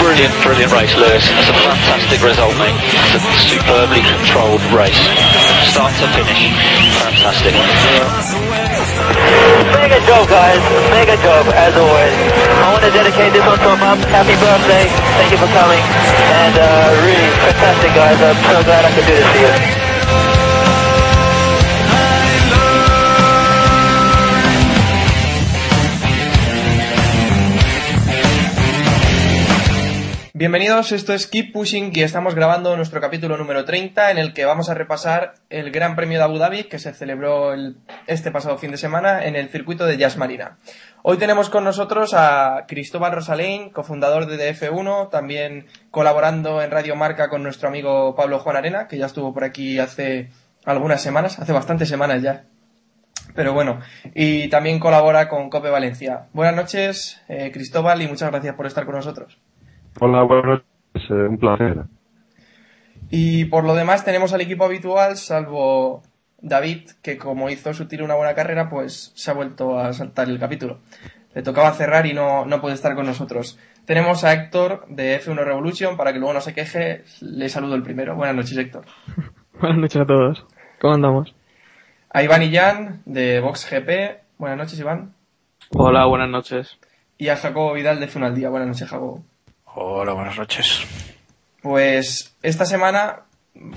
Brilliant, brilliant, race, Lewis. That's a fantastic result, mate. It's a superbly controlled race. Start to finish. Fantastic. Mega job, guys. Mega job, as always. I want to dedicate this one to my mum. Happy birthday. Thank you for coming. And uh, really fantastic, guys. I'm so glad I could do this for you. Bienvenidos, esto es Keep Pushing y estamos grabando nuestro capítulo número 30 en el que vamos a repasar el Gran Premio de Abu Dhabi que se celebró el- este pasado fin de semana en el circuito de Jazz Marina. Hoy tenemos con nosotros a Cristóbal Rosalén, cofundador de DF1, también colaborando en Radio Marca con nuestro amigo Pablo Juan Arena, que ya estuvo por aquí hace algunas semanas, hace bastantes semanas ya. Pero bueno, y también colabora con Cope Valencia. Buenas noches, eh, Cristóbal, y muchas gracias por estar con nosotros. Hola, buenas noches. eh, un placer. Y por lo demás tenemos al equipo habitual, salvo David, que como hizo su tiro una buena carrera, pues se ha vuelto a saltar el capítulo. Le tocaba cerrar y no, no puede estar con nosotros. Tenemos a Héctor de F1 Revolution, para que luego no se queje, le saludo el primero. Buenas noches, Héctor. Buenas noches a todos. ¿Cómo andamos? A Iván Illán de Vox GP. Buenas noches, Iván. Hola, buenas noches. Y a Jacobo Vidal de F1 al Día. Buenas noches, Jacobo. Hola, buenas noches. Pues esta semana,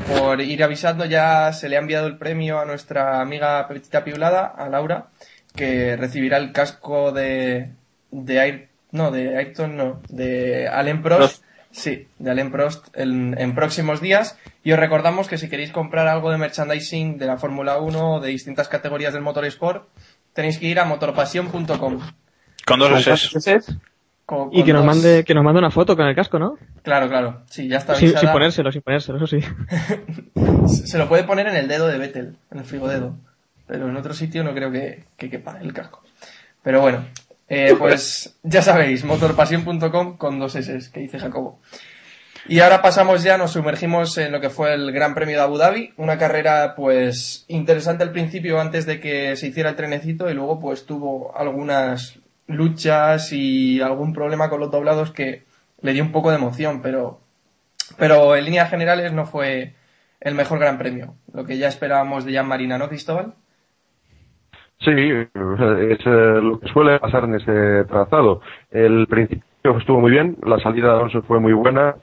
por ir avisando, ya se le ha enviado el premio a nuestra amiga Petita Piulada, a Laura, que recibirá el casco de, de Air, no, de Ayrton, no, de Allen Prost. Prost. Sí, de Allen Prost en, en próximos días. Y os recordamos que si queréis comprar algo de merchandising de la Fórmula 1 o de distintas categorías del motorsport, tenéis que ir a motorpasión.com. Con dos S. Con- Y con que nos dos- mande, que nos mande una foto con el casco, ¿no? Claro, claro. Sí, ya está Sin, ponérselo, sin ponérselo, eso sí. Se lo puede poner en el dedo de Vettel, en el frigodedo. Pero en otro sitio no creo que, que quepa el casco. Pero bueno, eh, pues ya sabéis, motorpasión.com con dos S, que dice Jacobo. Y ahora pasamos ya, nos sumergimos en lo que fue el Gran Premio de Abu Dhabi, una carrera pues interesante al principio antes de que se hiciera el trenecito y luego pues tuvo algunas luchas y algún problema con los doblados que le dio un poco de emoción, pero pero en líneas generales no fue el mejor gran premio. Lo que ya esperábamos de Jan Marina, ¿no, Cristóbal? Sí, es eh, lo que suele pasar en ese trazado. El principio estuvo muy bien, la salida de Alonso fue muy buena.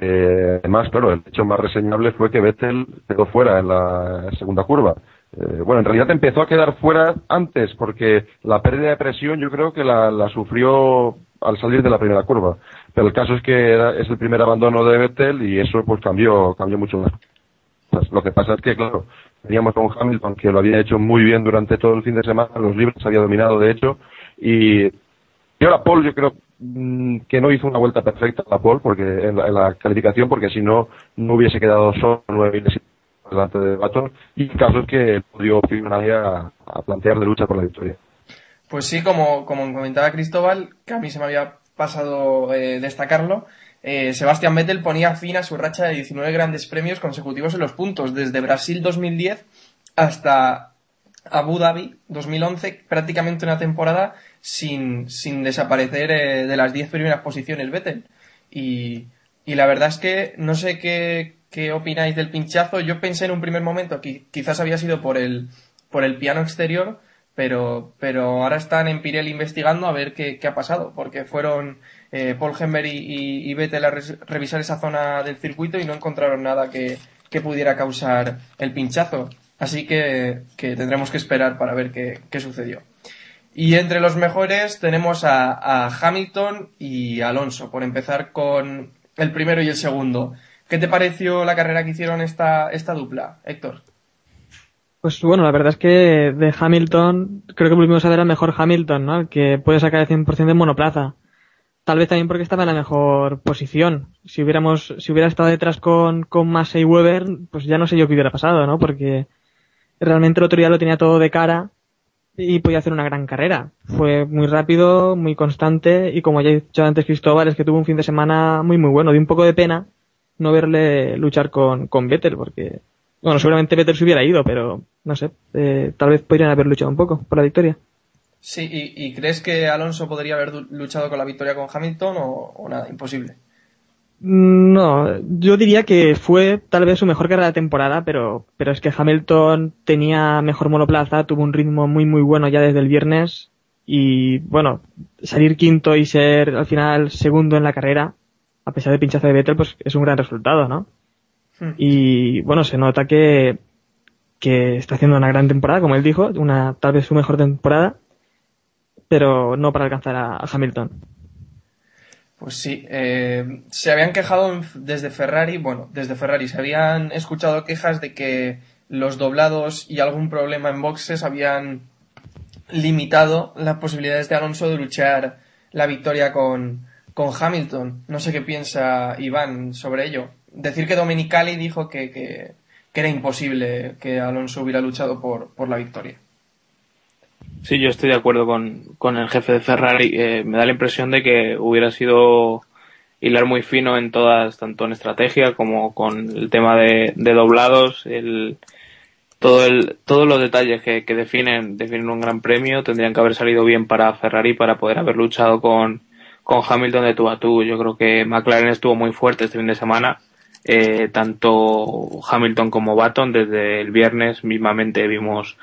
Eh, además, claro, el hecho más reseñable fue que Vettel quedó fuera en la segunda curva. Eh, bueno, en realidad empezó a quedar fuera antes porque la pérdida de presión yo creo que la, la sufrió al salir de la primera curva. Pero el caso es que era- es el primer abandono de Vettel y eso pues cambió, cambió mucho las cosas. Lo que pasa es que, claro, teníamos un Hamilton que lo había hecho muy bien durante todo el fin de semana, los libres había dominado de hecho, y, y ahora Paul yo creo mm, que no hizo una vuelta perfecta a Paul porque en la, en la calificación porque si no no hubiese quedado solo nueve delante de Baton y el caso es que no dio fin a nadie a plantear de lucha por la victoria. Pues sí, como, como comentaba Cristóbal, que a mí se me había pasado eh, destacarlo, eh, Sebastián Vettel ponía fin a su racha de 19 grandes premios consecutivos en los puntos, desde Brasil 2010 hasta Abu Dhabi 2011, prácticamente una temporada sin, sin desaparecer eh, de las 10 primeras posiciones Vettel. Y, y la verdad es que no sé qué, qué opináis del pinchazo. Yo pensé en un primer momento que quizás había sido por el, por el piano exterior, pero, pero ahora están en Pirelli investigando a ver qué, ha pasado, porque fueron eh, Paul Hember y, Vettel a revisar esa zona del circuito y no encontraron nada que, que pudiera causar el pinchazo. Así que, que tendremos que esperar para ver qué, qué sucedió. Y entre los mejores tenemos a Hamilton y Alonso, por empezar con el primero y el segundo. ¿Qué te pareció la carrera que hicieron esta, esta dupla, Héctor? Pues bueno, la verdad es que de Hamilton, creo que volvimos a ver al mejor Hamilton, ¿no? Que puede sacar el 100% de monoplaza. Tal vez también porque estaba en la mejor posición. Si hubiéramos, si hubiera estado detrás con, con Massa y Weber, pues ya no sé yo qué hubiera pasado, ¿no? Porque realmente el otro día lo tenía todo de cara y podía hacer una gran carrera. Fue muy rápido, muy constante y como ya he dicho antes Cristóbal, es que tuvo un fin de semana muy muy bueno. De un poco de pena no verle luchar con, con Vettel porque, bueno, seguramente Vettel se hubiera ido, pero no sé, eh, tal vez podrían haber luchado un poco por la victoria. Sí, ¿y, y crees que Alonso podría haber luchado con la victoria con Hamilton o, o nada? Imposible. No, yo diría que fue tal vez su mejor carrera de temporada, pero, pero es que Hamilton tenía mejor monoplaza, tuvo un ritmo muy muy bueno ya desde el viernes y bueno, salir quinto y ser al final segundo en la carrera, a pesar del pinchazo de Vettel, pues es un gran resultado, ¿no? Hmm. Y bueno, se nota que, que está haciendo una gran temporada, como él dijo, una tal vez su mejor temporada, pero no para alcanzar a, a Hamilton. Pues sí, eh, se habían quejado desde Ferrari, bueno, desde Ferrari se habían escuchado quejas de que los doblados y algún problema en boxes habían limitado las posibilidades de Alonso de luchar la victoria con, con Hamilton. No sé qué piensa Iván sobre ello. Decir que Domenicali dijo que, que, que era imposible que Alonso hubiera luchado por, por la victoria. Sí, yo estoy de acuerdo con, con el jefe de Ferrari. Eh, me da la impresión de que hubiera sido hilar muy fino en todas, tanto en estrategia como con el tema de, de doblados, el, todo el, todos los detalles que, que definen, definen un gran premio tendrían que haber salido bien para Ferrari para poder haber luchado con, con Hamilton de tú a tú. Yo creo que McLaren estuvo muy fuerte este fin de semana. Eh, tanto Hamilton como Baton desde el viernes mismamente vimos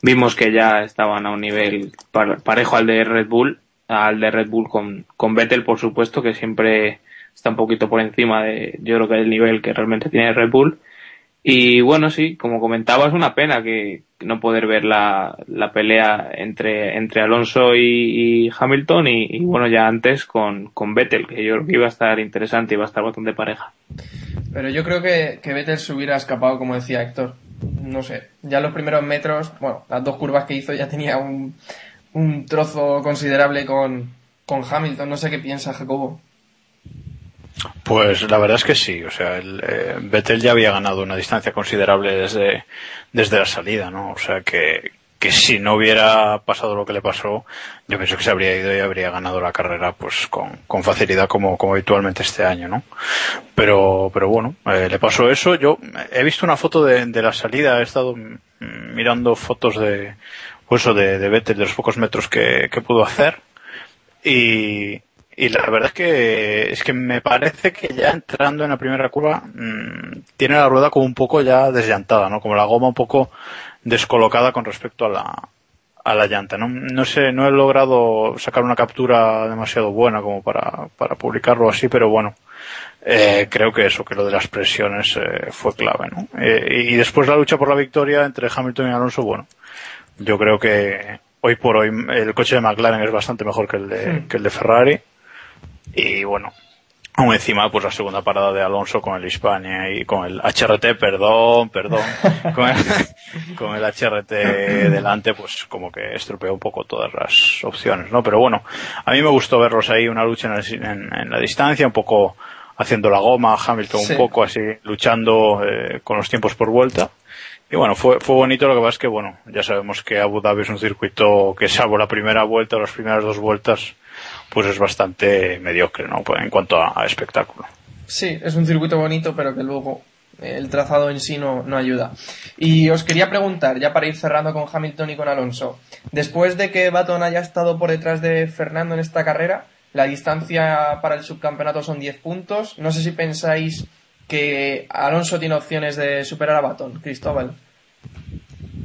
vimos que ya estaban a un nivel par- parejo al de Red Bull, al de Red Bull con, con Vettel, por supuesto, que siempre está un poquito por encima de, yo creo que del nivel que realmente tiene Red Bull. Y bueno, sí, como comentaba, es una pena que no poder ver la, la pelea entre, entre Alonso y, Hamilton y, y bueno, ya antes con, con Vettel, que yo creo que iba a estar interesante, iba a estar bastante pareja. Pero yo creo que, que Vettel se hubiera escapado, como decía Héctor. No sé, ya los primeros metros, bueno, las dos curvas que hizo ya tenía un, un trozo considerable con, con Hamilton. No sé qué piensa Jacobo. Pues la verdad es que sí, o sea, el, eh, Vettel ya había ganado una distancia considerable desde, desde la salida, ¿no? O sea que, que si no hubiera pasado lo que le pasó, yo pienso que se habría ido y habría ganado la carrera pues con, con facilidad como, como habitualmente este año, ¿no? Pero, pero bueno, eh, le pasó eso. Yo he visto una foto de, de la salida, he estado mirando fotos de, pues de, de Vettel, de los pocos metros que, que pudo hacer. Y, y la verdad es que es que me parece que ya entrando en la primera curva mmm, tiene la rueda como un poco ya desllantada, ¿no? Como la goma un poco descolocada con respecto a la a la llanta. No, no sé, no he logrado sacar una captura demasiado buena como para, para publicarlo así, pero bueno, eh, creo que eso, que lo de las presiones eh, fue clave, ¿no? Eh, y después la lucha por la victoria entre Hamilton y Alonso, bueno, yo creo que hoy por hoy el coche de McLaren es bastante mejor que el de, que el de Ferrari. Y bueno, aún encima pues la segunda parada de Alonso con el Hispania y con el HRT, perdón, perdón, con el, con el HRT delante pues como que estropeó un poco todas las opciones, ¿no? Pero bueno, a mí me gustó verlos ahí, una lucha en, el- en- en la distancia, un poco haciendo la goma, Hamilton Sí. un poco así luchando eh, con los tiempos por vuelta. Y bueno, fue, fue bonito, lo que pasa es que, bueno, ya sabemos que Abu Dhabi es un circuito que salvo la primera vuelta las primeras dos vueltas, pues es bastante mediocre, ¿no? Pues en cuanto a, a espectáculo. Sí, es un circuito bonito, pero que luego eh, el trazado en sí no, no ayuda. Y os quería preguntar, ya para ir cerrando con Hamilton y con Alonso, después de que Baton haya estado por detrás de Fernando en esta carrera, la distancia para el subcampeonato son 10 puntos. No sé si pensáis que Alonso tiene opciones de superar a Baton, Cristóbal.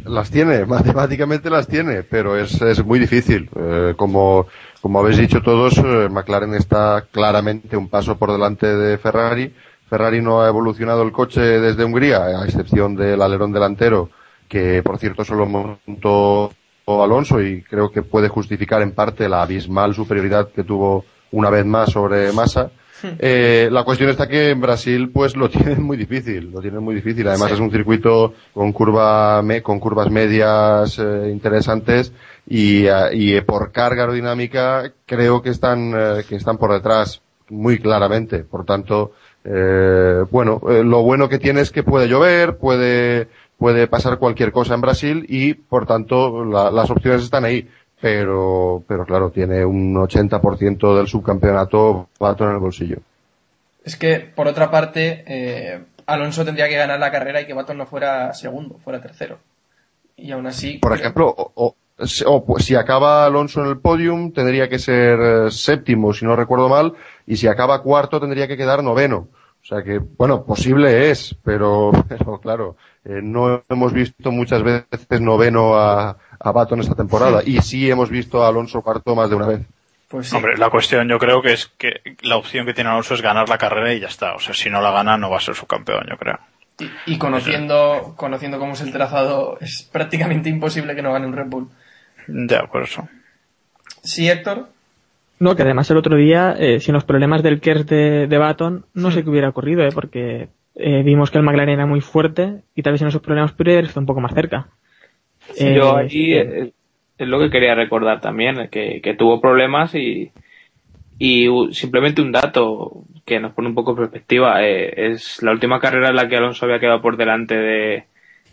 Las tiene, matemáticamente las tiene, pero es, es muy difícil. Eh, como, como habéis dicho todos, eh, McLaren está claramente un paso por delante de Ferrari. Ferrari no ha evolucionado el coche desde Hungría, a excepción del alerón delantero, que por cierto solo montó Alonso y creo que puede justificar en parte la abismal superioridad que tuvo una vez más sobre Massa. Eh, la cuestión está que en Brasil pues lo tienen muy difícil, lo tienen muy difícil. Además Sí. es un circuito con curva me- con curvas medias eh, interesantes y, eh, y, eh, por carga aerodinámica creo que están eh, que están por detrás muy claramente. Por tanto, eh, bueno, eh, lo bueno que tiene es que puede llover, puede puede pasar cualquier cosa en Brasil y por tanto la- las opciones están ahí. Pero, pero claro, tiene un 80% del subcampeonato Baton en el bolsillo. Es que, por otra parte, eh, Alonso tendría que ganar la carrera y que Baton no fuera segundo, fuera tercero. Y aún así. Por ejemplo, o, o- si- pues, si acaba Alonso en el podium, tendría que ser eh, séptimo, si no recuerdo mal, y si acaba cuarto, tendría que quedar noveno. O sea que, bueno, posible es, pero, pero claro, eh, no hemos visto muchas veces noveno a, a Baton esta temporada, y sí hemos visto a Alonso cuarto más de una vez. Pues sí. Hombre, la cuestión yo creo que es que la opción que tiene Alonso es ganar la carrera y ya está. O sea, si no la gana no va a ser su campeón, yo creo. Y, y conociendo, conociendo cómo es el trazado, es prácticamente imposible que no gane un Red Bull. Ya, por eso. Sí, Héctor. No, que además el otro día, eh, sin los problemas del KERS de, de Baton, no sé qué hubiera ocurrido, ¿eh? porque eh, vimos que el McLaren era muy fuerte y tal vez sin esos problemas haber estado un poco más cerca. Eh, Yo ahí eh, eh, es lo que quería recordar también, que, que tuvo problemas y, y simplemente un dato que nos pone un poco en perspectiva. eh, es la última carrera en la que Alonso había quedado por delante de,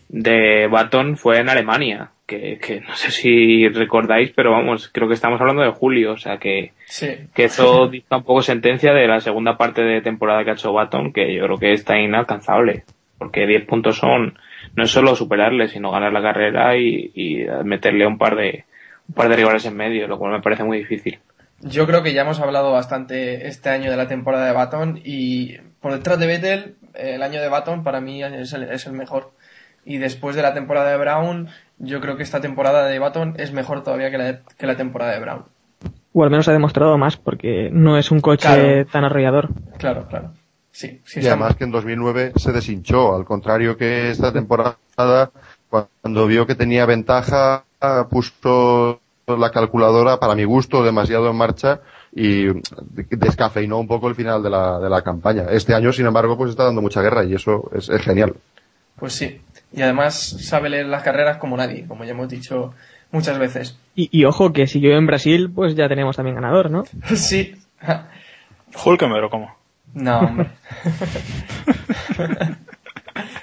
de Baton fue en Alemania, que, que no sé si recordáis, pero vamos, creo que estamos hablando de julio, o sea que, Sí. que eso dicta un poco sentencia de la segunda parte de temporada que ha hecho Baton, que yo creo que está inalcanzable, porque 10 puntos son, no es solo superarle, sino ganar la carrera y, y meterle un par de, un par de rivales en medio, lo cual me parece muy difícil. Yo creo que ya hemos hablado bastante este año de la temporada de Baton y por detrás de Vettel, el año de Baton para mí es el, es el mejor. Y después de la temporada de Brown, yo creo que esta temporada de Baton es mejor todavía que la, que la temporada de Brown. o al menos ha demostrado más, porque no es un coche Claro. tan arrollador. Claro, claro. Sí, sí, y además que en 2009 se deshinchó, al contrario que esta temporada, cuando vio que tenía ventaja, puso la calculadora, para mi gusto, demasiado en marcha y descafeinó un poco el final de la, de la campaña. Este año, sin embargo, pues está dando mucha guerra y eso es, es genial. Pues sí. Y además sabe leer las carreras como nadie, como ya hemos dicho muchas veces. Y, y ojo, que si yo en Brasil, pues ya tenemos también ganador, ¿no? sí. Hulkenberg o cómo. No, hombre.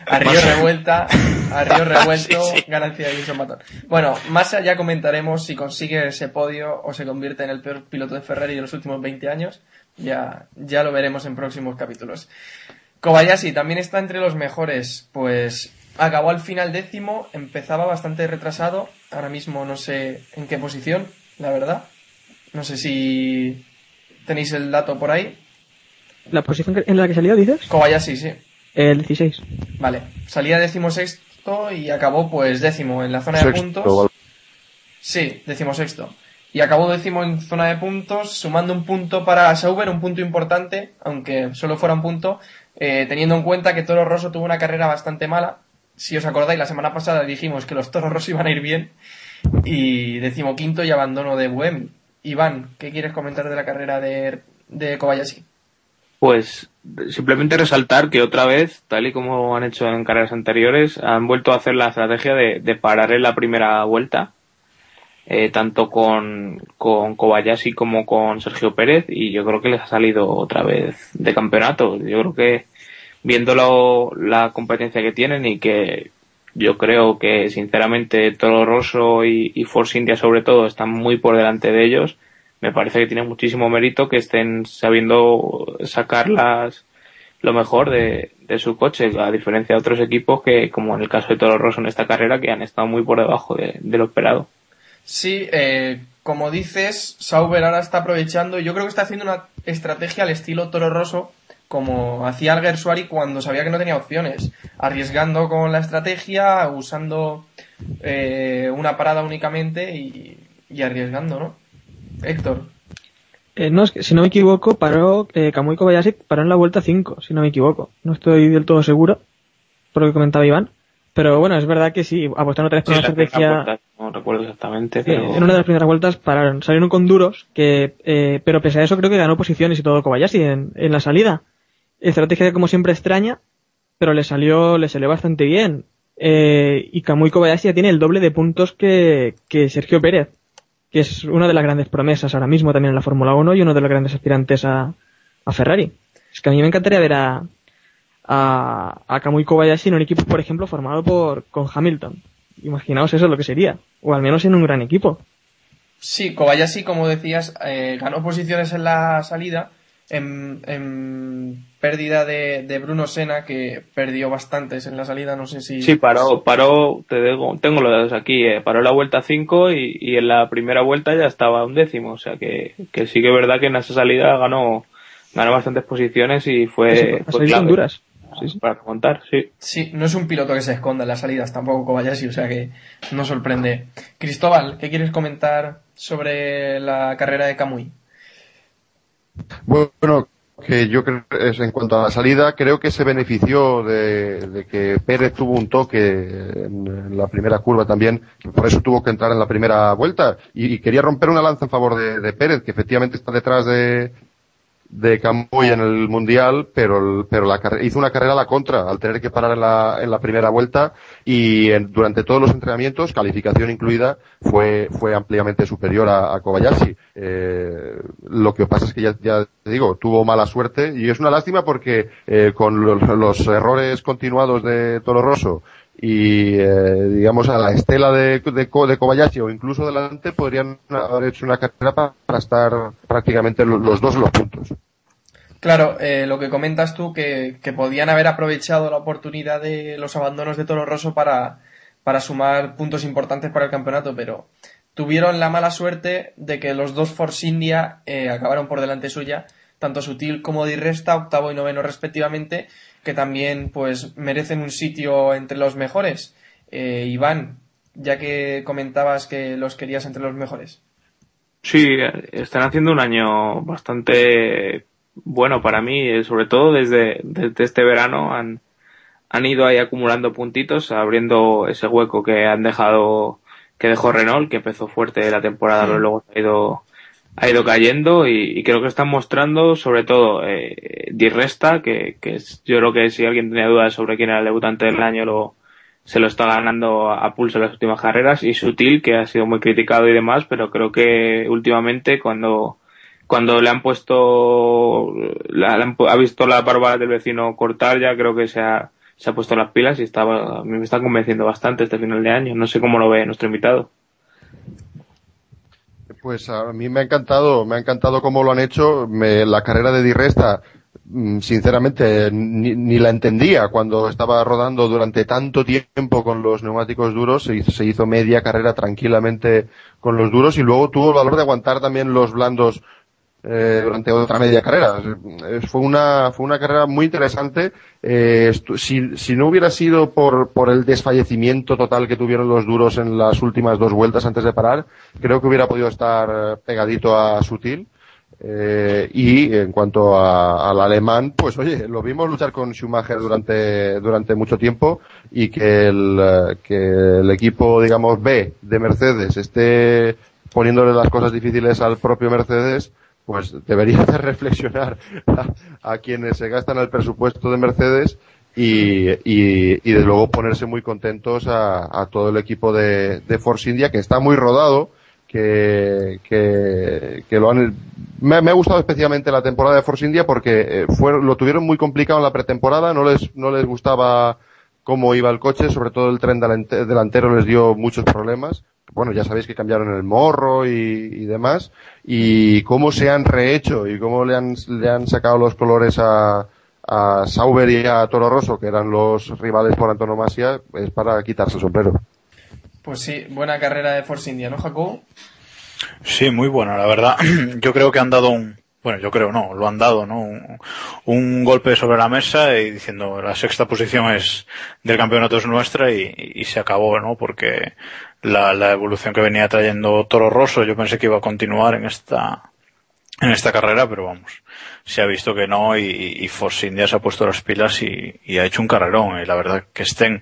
a Río Revuelta, a Río Revuelto, ganancia de Wilson. Bueno, más allá comentaremos si consigue ese podio o se convierte en el peor piloto de Ferrari de los últimos 20 años. Ya, ya lo veremos en próximos capítulos. Kobayashi también está entre los mejores, pues acabó al final décimo, empezaba bastante retrasado, ahora mismo no sé en qué posición, la verdad. No sé si tenéis el dato por ahí. ¿La posición en la que salió, dices? Kobayashi, sí. El 16. Vale, salía decimosexto y acabó pues décimo en la zona de Sexto, puntos. Sí, decimosexto. Y acabó décimo en zona de puntos, sumando un punto para Sauber, un punto importante, aunque solo fuera un punto, eh, teniendo en cuenta que Toro Rosso tuvo una carrera bastante mala. Si os acordáis, la semana pasada dijimos que los Toro Rosso iban a ir bien. Y decimoquinto y abandono de Buemi. Iván, ¿qué quieres comentar de la carrera de, de Kobayashi? Pues simplemente resaltar que otra vez, tal y como han hecho en carreras anteriores, han vuelto a hacer la estrategia de, de parar en la primera vuelta, eh, tanto con, con Kobayashi como con Sergio Pérez, y yo creo que les ha salido otra vez de campeonato. Yo creo que viendo lo- la competencia que tienen y que yo creo que sinceramente Toro Rosso y, y Force India sobre todo están muy por delante de ellos, me parece que tiene muchísimo mérito que estén sabiendo sacar las, lo mejor de, de su coche, a diferencia de otros equipos que, como en el caso de Toro Rosso en esta carrera, que han estado muy por debajo de, lo esperado. Sí, eh, como dices, Sauber ahora está aprovechando, yo creo que está haciendo una estrategia al estilo Toro Rosso, como hacía Alguersuari cuando sabía que no tenía opciones, arriesgando con la estrategia, usando eh, una parada únicamente y, y arriesgando, ¿no? Héctor. Eh, no, es que, si no me equivoco, paró, eh, Kamui Kobayashi paró en la vuelta 5, si no me equivoco. No estoy del todo seguro, por lo que comentaba Iván. Pero bueno, es verdad que sí, apostando otra vez por Sí, una estrategia... vuelta, no recuerdo exactamente, Sí, pero... en una de las primeras vueltas pararon, salieron con duros, que, eh, pero pese a eso creo que ganó posiciones y todo Kobayashi en, en la salida. Estrategia como siempre extraña, pero le salió, le salió bastante bien. Eh, y Kamui Kobayashi ya tiene el doble de puntos que, que Sergio Pérez, que es una de las grandes promesas ahora mismo también en la Fórmula 1 y uno de los grandes aspirantes a, a Ferrari. Es que a mí me encantaría ver a, a, Kamui Kobayashi en un equipo, por ejemplo, formado por, con Hamilton. Imaginaos eso lo que sería. O al menos en un gran equipo. Sí, Kobayashi, como decías, eh, ganó posiciones en la salida, en, en pérdida de, de Bruno Senna, que perdió bastantes en la salida, no sé si... Sí, paró, paró, te digo, tengo los datos aquí, eh, paró la vuelta 5 y, y en la primera vuelta ya estaba un décimo, o sea que, que sí que es verdad que en esa salida ganó, ganó bastantes posiciones y fue, Sí, fue clave para remontar, sí. Sí, no es un piloto que se esconda en las salidas, tampoco Kobayashi, o sea que no sorprende. Cristóbal, ¿qué quieres comentar sobre la carrera de Kamui? Bueno, que yo creo es en cuanto a la salida, creo que se benefició de, que Pérez tuvo un toque en, la primera curva también, por eso tuvo que entrar en la primera vuelta. Y, quería romper una lanza en favor de Pérez, que efectivamente está detrás de de Camboy en el mundial, pero el- pero la hizo una carrera a la contra al tener que parar en la, en la primera vuelta y en- durante todos los entrenamientos, calificación incluida, fue fue ampliamente superior a, a Kobayashi. Eh, lo que pasa es que ya, ya te digo, tuvo mala suerte y es una lástima porque eh, con los, los errores continuados de Toro Rosso y eh, digamos a la estela de, de, de Kobayashi o incluso delante podrían haber hecho una carrera pa- para estar prácticamente lo- los dos en los puntos. Claro, eh, lo que comentas tú, que, que podían haber aprovechado la oportunidad de los abandonos de Toro Rosso para, para sumar puntos importantes para el campeonato, pero tuvieron la mala suerte de que los dos Force India eh, acabaron por delante suya, tanto Sutil como Di Resta, octavo y noveno respectivamente, que también pues merecen un sitio entre los mejores. Eh, Iván, ya que comentabas que los querías entre los mejores. Sí, están haciendo un año bastante bueno para mí, eh, sobre todo desde, desde este verano han, han ido ahí acumulando puntitos, abriendo ese hueco que han dejado, que dejó Renault, que empezó fuerte la temporada, pero luego ha ido, ha ido cayendo y, creo que están mostrando sobre todo eh, Di Resta, que, que es- yo creo que si alguien tenía dudas sobre quién era el debutante del año, lo, se lo está ganando a pulso en las últimas carreras. Y Sutil que ha sido muy criticado y demás pero creo que últimamente cuando cuando le han puesto la- pu- ha visto la barba del vecino cortar ya creo que se ha se ha puesto las pilas y mí me está convenciendo bastante este final de año. No sé cómo lo ve nuestro invitado Pues a mí me ha encantado, me ha encantado cómo lo han hecho. Me- la carrera de Di Resta, mm, sinceramente, ni, ni la entendía cuando estaba rodando durante tanto tiempo con los neumáticos duros. Se hizo, se hizo media carrera tranquilamente con los duros y luego tuvo el valor de aguantar también los blandos eh, durante otra media carrera. Fue una, fue una carrera muy interesante. Eh, si, si no hubiera sido por, por el desfallecimiento total que tuvieron los duros en las últimas dos vueltas antes de parar, creo que hubiera podido estar pegadito a Sutil. Eh, y en cuanto a- al alemán, pues oye, lo vimos luchar con Schumacher durante, durante mucho tiempo y que el, que el equipo, digamos, B de Mercedes esté poniéndole las cosas difíciles al propio Mercedes, pues debería hacer reflexionar a, quienes se gastan el presupuesto de Mercedes y, y, y de luego ponerse muy contentos a, a todo el equipo de, de Force India que está muy rodado, que, que, que lo han, me, me ha gustado especialmente la temporada de Force India porque eh, fue, lo tuvieron muy complicado en la pretemporada, no les, no les gustaba cómo iba el coche, sobre todo el tren delante- delantero les dio muchos problemas. Bueno, ya sabéis que cambiaron el morro y, y demás, y cómo se han rehecho y cómo le han, le han sacado los colores a, a Sauber y a Toro Rosso, que eran los rivales por antonomasia, es para quitarse el sombrero. Pues sí, buena carrera de Force India, ¿no, Jacobo? Sí, muy bueno, la verdad. Yo creo que han dado un, bueno, yo creo no, lo han dado, ¿no? Un, golpe sobre la mesa y diciendo la sexta posición es del campeonato es nuestra y, y se acabó, ¿no? Porque la, la evolución que venía trayendo Toro Rosso yo pensé que iba a continuar en esta en esta carrera, pero vamos, se ha visto que no y, y Force India se ha puesto las pilas y, y ha hecho un carrerón y la verdad que estén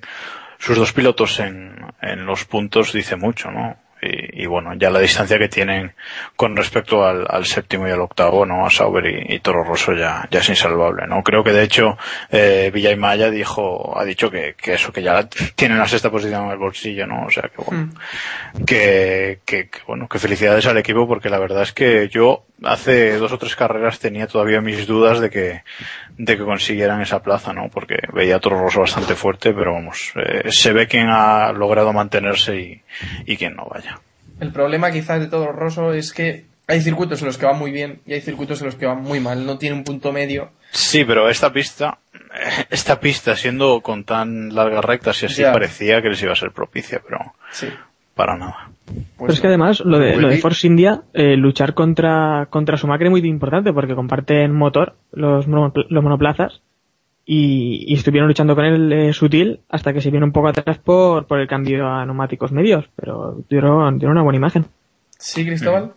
sus dos pilotos en, en los puntos dice mucho, ¿no? Y, y bueno, ya la distancia que tienen con respecto al, al séptimo y al octavo, ¿no? A Sauber y, y Toro Rosso ya, ya es insalvable, ¿no? Creo que de hecho, eh, Villaimaya dijo, ha dicho que, que eso, que ya la- tienen la sexta posición en el bolsillo, ¿no? O sea que bueno, que, que, que, bueno, que felicidades al equipo porque la verdad es que yo hace dos o tres carreras tenía todavía mis dudas de que, de que consiguieran esa plaza, ¿no? Porque veía a Toro Rosso bastante fuerte, pero vamos, eh, se ve quién ha logrado mantenerse y, y quién no vaya. El problema quizás de todo Rosso es que hay circuitos en los que van muy bien y hay circuitos en los que van muy mal. No tiene un punto medio. Sí, pero esta pista, esta pista siendo con tan largas rectas y así Ya. parecía que les iba a ser propicia, pero Sí. para nada. Pero es que además lo de, lo de. Force India, eh, luchar contra, contra Schumacher es muy importante porque comparten motor los, monopl- los monoplazas y, y estuvieron luchando con él eh, sutil hasta que se vino un poco atrás por, por el cambio a neumáticos medios, pero dieron, dieron una buena imagen. Sí, Cristóbal.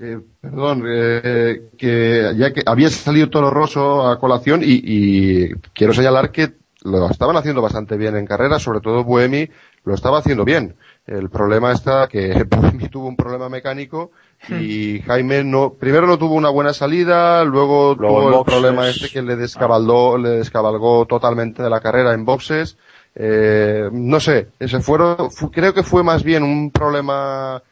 Eh, perdón, eh, que ya que había salido Toro Rosso a colación y, y quiero señalar que lo estaban haciendo bastante bien en carrera, sobre todo Buemi lo estaba haciendo bien. El problema está que Buemi tuvo un problema mecánico y Jaime no, primero no tuvo una buena salida, luego, Luego tuvo el boxes. problema este que le descabalgó, le descabalgó totalmente de la carrera en boxes. Eh, no sé, ese fueron, fu- creo que fue más bien un problema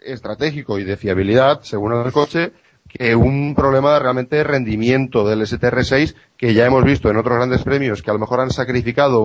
estratégico y de fiabilidad, según el coche, que un problema realmente de rendimiento del STR6 que ya hemos visto en otros grandes premios que a lo mejor han sacrificado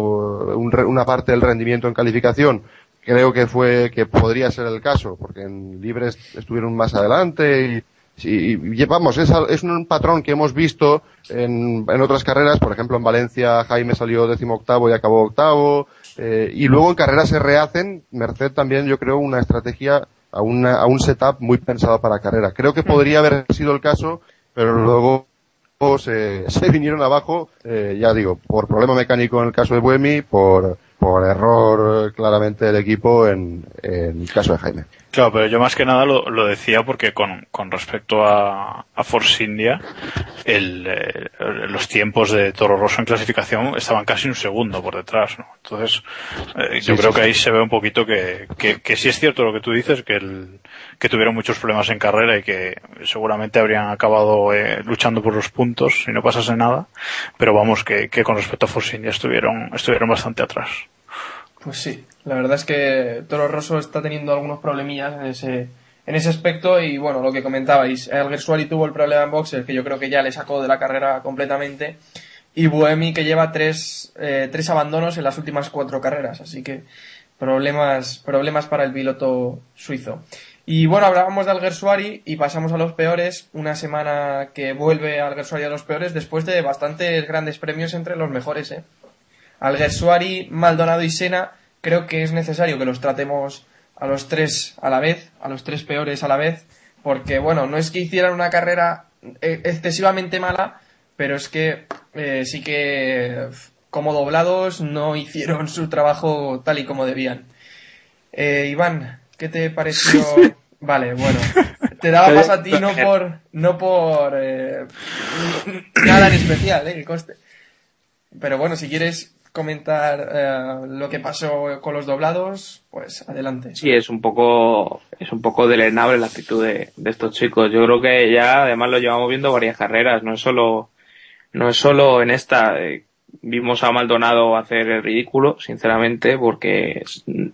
un re- una parte del rendimiento en calificación. Creo que fue, que podría ser el caso, porque en libres estuvieron más adelante y, Sí, y vamos, es, un patrón que hemos visto en, en otras carreras, por ejemplo en Valencia Jaime salió décimo octavo y acabó octavo, eh, y luego en carreras se rehacen, Merced también yo creo una estrategia a, una, a un setup muy pensado para carrera. Creo que podría haber sido el caso, pero luego se, se vinieron abajo, eh, ya digo, por problema mecánico en el caso de Buemi, por, por error claramente del equipo en, en el caso de Jaime. Claro, pero yo más que nada lo, lo decía porque con, con respecto a, a Force India, el, eh, los tiempos de Toro Rosso en clasificación estaban casi un segundo por detrás, ¿no? Entonces, eh, yo Sí, creo sí, que sí. ahí se ve un poquito que, que, que sí es cierto lo que tú dices, que, el, que tuvieron muchos problemas en carrera y que seguramente habrían acabado eh, luchando por los puntos si no pasase nada, pero vamos, que, con respecto a Force India estuvieron, estuvieron bastante atrás. Pues sí, la verdad es que Toro Rosso está teniendo algunos problemillas en ese, en ese aspecto y bueno, lo que comentabais, Alguersuari tuvo el problema en boxer que yo creo que ya le sacó de la carrera completamente y Buemi que lleva tres, eh, tres abandonos en las últimas cuatro carreras, así que problemas, problemas para el piloto suizo. Y bueno, hablábamos de Alguersuari y pasamos a los peores, una semana que vuelve Alguersuari a los peores después de bastantes grandes premios entre los mejores, ¿eh? Alguersuari, Maldonado y Sena, creo que es necesario que los tratemos a los tres a la vez, a los tres peores a la vez, porque bueno, no es que hicieran una carrera eh, excesivamente mala, pero es que eh, sí que como doblados no hicieron su trabajo tal y como debían. Eh, Iván, ¿qué te pareció? Vale, bueno, te daba paso a ti no por no por eh, nada en especial, eh, que conste. Pero bueno, si quieres comentar eh, lo que pasó con los doblados, pues adelante. Sí, es un poco, es un poco delenable la actitud de, de estos chicos. Yo creo que ya además lo llevamos viendo varias carreras, no es solo, no es solo en esta. eh, vimos a Maldonado hacer el ridículo, sinceramente, porque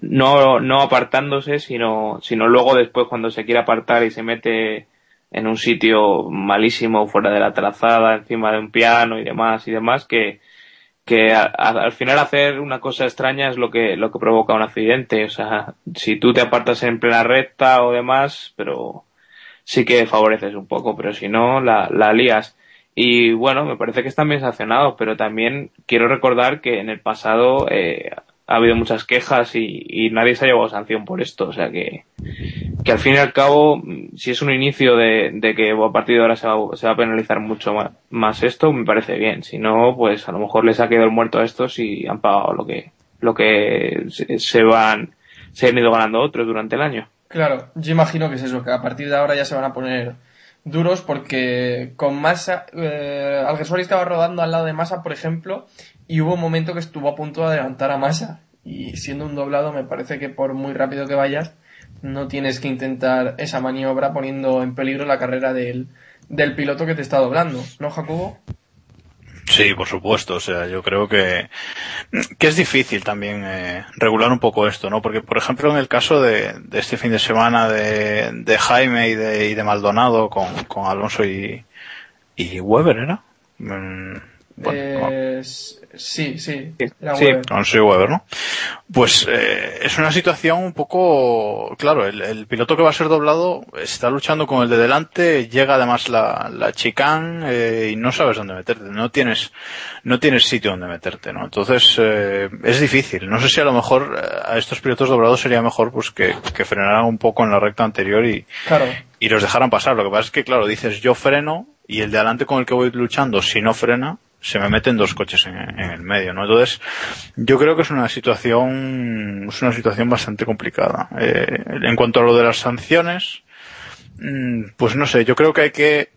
no, no apartándose, sino, sino luego después cuando se quiere apartar y se mete en un sitio malísimo, fuera de la trazada, encima de un piano y demás y demás, que, que al final hacer una cosa extraña es lo que, lo que provoca un accidente. O sea, si tú te apartas en plena recta o demás, pero sí que favoreces un poco, pero si no, la, la lías. Y bueno, me parece que están bien sancionados, pero también quiero recordar que en el pasado eh, ha habido muchas quejas y, y nadie se ha llevado sanción por esto. O sea que, que al fin y al cabo, mm, si es un inicio de, de que a partir de ahora se va, se va a penalizar mucho ma- más, esto, me parece bien. Si no, pues a lo mejor les ha quedado el muerto a estos y han pagado lo que, lo que se, se van, se han ido ganando otros durante el año. Claro, yo imagino que es eso, que a partir de ahora ya se van a poner duros porque con Massa, eh, Alguersuari estaba rodando al lado de Massa, por ejemplo, y hubo un momento que estuvo a punto de adelantar a Massa. Y siendo un doblado, me parece que por muy rápido que vayas, no tienes que intentar esa maniobra poniendo en peligro la carrera del, del piloto que te está doblando, ¿no, Jacobo? Sí, por supuesto. O sea, yo creo que, que es difícil también eh, regular un poco esto, ¿no? Porque, por ejemplo, en el caso de, este fin de semana de, de Jaime y de, y de Maldonado con, con Alonso y, y Weber, ¿era? Mm, bueno, Eh, sí, sí, era Sí. Weber. Y Weber, ¿no? Pues eh, es una situación un poco, claro, el, el piloto que va a ser doblado está luchando con el de delante, llega además la, la chicane eh, y no sabes dónde meterte, no tienes, no tienes sitio donde meterte, ¿no? Entonces eh, es difícil. No sé si a lo mejor eh, a estos pilotos doblados sería mejor pues que, que frenaran un poco en la recta anterior y, Claro, y los dejaran pasar. Lo que pasa es que, claro, dices yo freno y el de adelante con el que voy luchando, si no frena, se me meten dos coches en, el medio, ¿no? Entonces, yo creo que es una situación, es una situación bastante complicada. Eh, en cuanto a lo de las sanciones, mm, pues no sé, yo creo que hay que,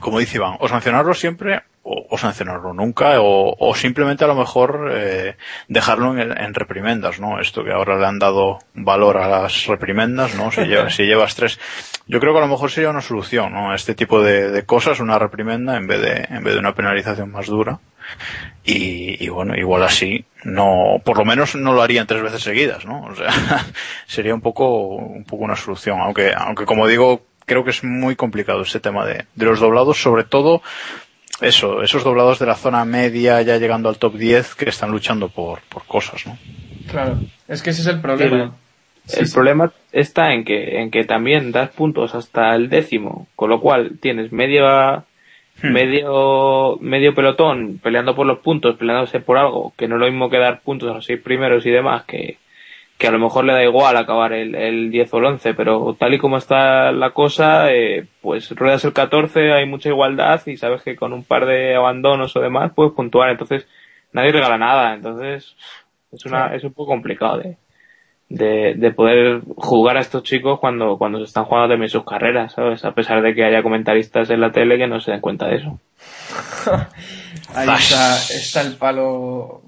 como dice Iván, o sancionarlo siempre o, o sancionarlo nunca o, o simplemente a lo mejor eh, dejarlo en, en reprimendas, ¿no? Esto que ahora le han dado valor a las reprimendas, ¿no? Si, llevas, si llevas tres. Yo creo que a lo mejor sería una solución, ¿no? Este tipo de, de cosas, una reprimenda en vez de, en vez de una penalización más dura. Y, y bueno, igual así, no, por lo menos no lo harían tres veces seguidas, ¿no? O sea, sería un poco, un poco una solución. Aunque, aunque como digo, creo que es muy complicado ese tema de, de los doblados, sobre todo eso, esos doblados de la zona media ya llegando al top 10 que están luchando por, por cosas, ¿no? claro. Es que ese es el problema. Sí, el sí. problema está en que, en que también das puntos hasta el décimo, con lo cual tienes media, Hmm. medio, medio pelotón peleando por los puntos, peleándose por algo, que no es lo mismo que dar puntos a los seis primeros y demás, que, que a lo mejor le da igual acabar el, el 10 o el 11, pero tal y como está la cosa, eh, pues ruedas el 14, hay mucha igualdad y sabes que con un par de abandonos o demás puedes puntuar, entonces nadie regala nada, entonces es una, es un poco complicado de, de, de poder jugar a estos chicos cuando, cuando se están jugando también sus carreras, ¿sabes? A pesar de que haya comentaristas en la tele que no se den cuenta de eso. Ahí está, está el palo